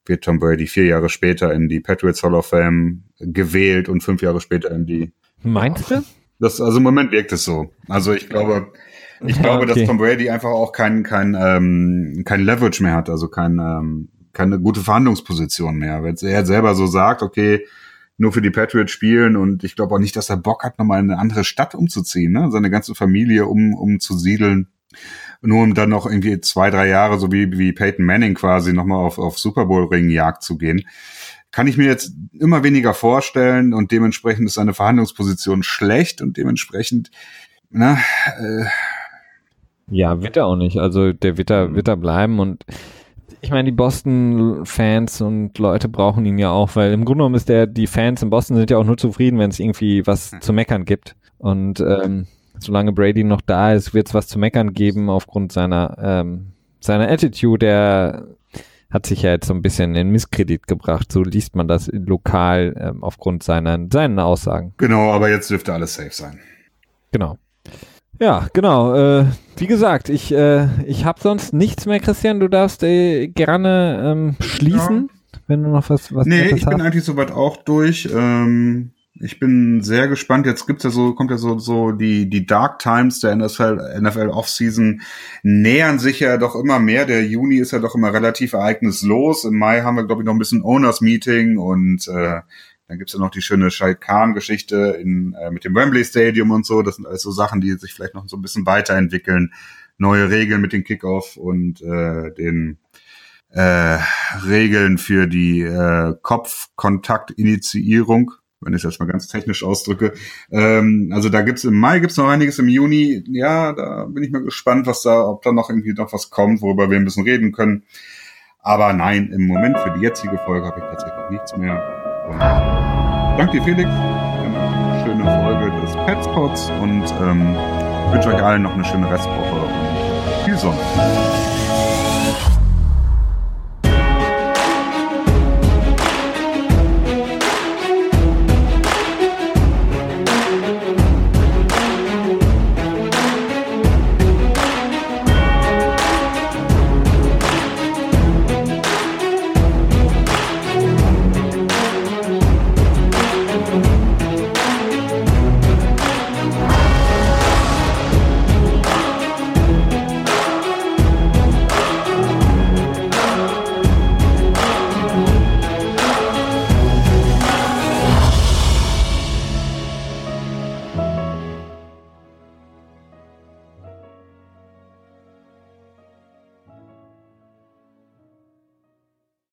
wird Tom Brady vier Jahre später in die Patriots Hall of Fame gewählt und fünf Jahre später in die. Meinst du? Das also im Moment wirkt es so. Also ich glaube, ich Ja, glaube, okay. dass Tom Brady einfach auch kein kein ähm, kein Leverage mehr hat, also kein ähm, keine gute Verhandlungsposition mehr. Wenn er selber so sagt, okay, nur für die Patriots spielen und ich glaube auch nicht, dass er Bock hat, nochmal in eine andere Stadt umzuziehen, ne? seine ganze Familie um umzusiedeln, nur um dann noch irgendwie zwei, drei Jahre, so wie, wie Peyton Manning quasi, nochmal auf, auf Super Bowl-Ring-Jagd zu gehen. Kann ich mir jetzt immer weniger vorstellen und dementsprechend ist seine Verhandlungsposition schlecht und dementsprechend, na, äh, Ja, wird er auch nicht. Also der wird da, wird da bleiben und ich meine, die Boston-Fans und Leute brauchen ihn ja auch, weil im Grunde genommen ist der, die Fans in Boston sind ja auch nur zufrieden, wenn es irgendwie was zu meckern gibt. Und ähm, solange Brady noch da ist, wird es was zu meckern geben aufgrund seiner, ähm, seiner Attitude. Der hat sich ja jetzt so ein bisschen in Misskredit gebracht. So liest man das lokal ähm, aufgrund seiner, seinen Aussagen. genau, aber jetzt dürfte alles safe sein. Genau. Ja, genau. Äh, wie gesagt, ich, äh, ich habe sonst nichts mehr, Christian. Du darfst äh, gerne ähm, schließen, wenn du noch was, was Nee, ich bin hast. eigentlich soweit auch durch. Ähm, Ich bin sehr gespannt. Jetzt gibt's ja so, kommt ja so, so die, die Dark Times der NFL, NFL Offseason nähern sich ja doch immer mehr. Der Juni ist ja doch immer relativ ereignislos. Im Mai haben wir, glaube ich, noch ein bisschen Owners Meeting und äh, dann gibt's ja noch die schöne Shahid Khan-Geschichte in, äh, mit dem Wembley Stadium und so. Das sind alles so Sachen, die sich vielleicht noch so ein bisschen weiterentwickeln. Neue Regeln mit dem Kickoff und äh, den äh, Regeln für die äh, Kopfkontaktinitiierung wenn ich es jetzt mal ganz technisch ausdrücke. Ähm, also da gibt's im Mai gibt's noch einiges, im Juni, ja, da bin ich mal gespannt, was da, ob da noch irgendwie noch was kommt, worüber wir ein bisschen reden können. Aber nein, im Moment für die jetzige Folge habe ich tatsächlich nichts mehr. Und danke dir, Felix. Eine schöne Folge des Petspots und ähm, wünsche euch allen noch eine schöne Restwoche und viel Sonne.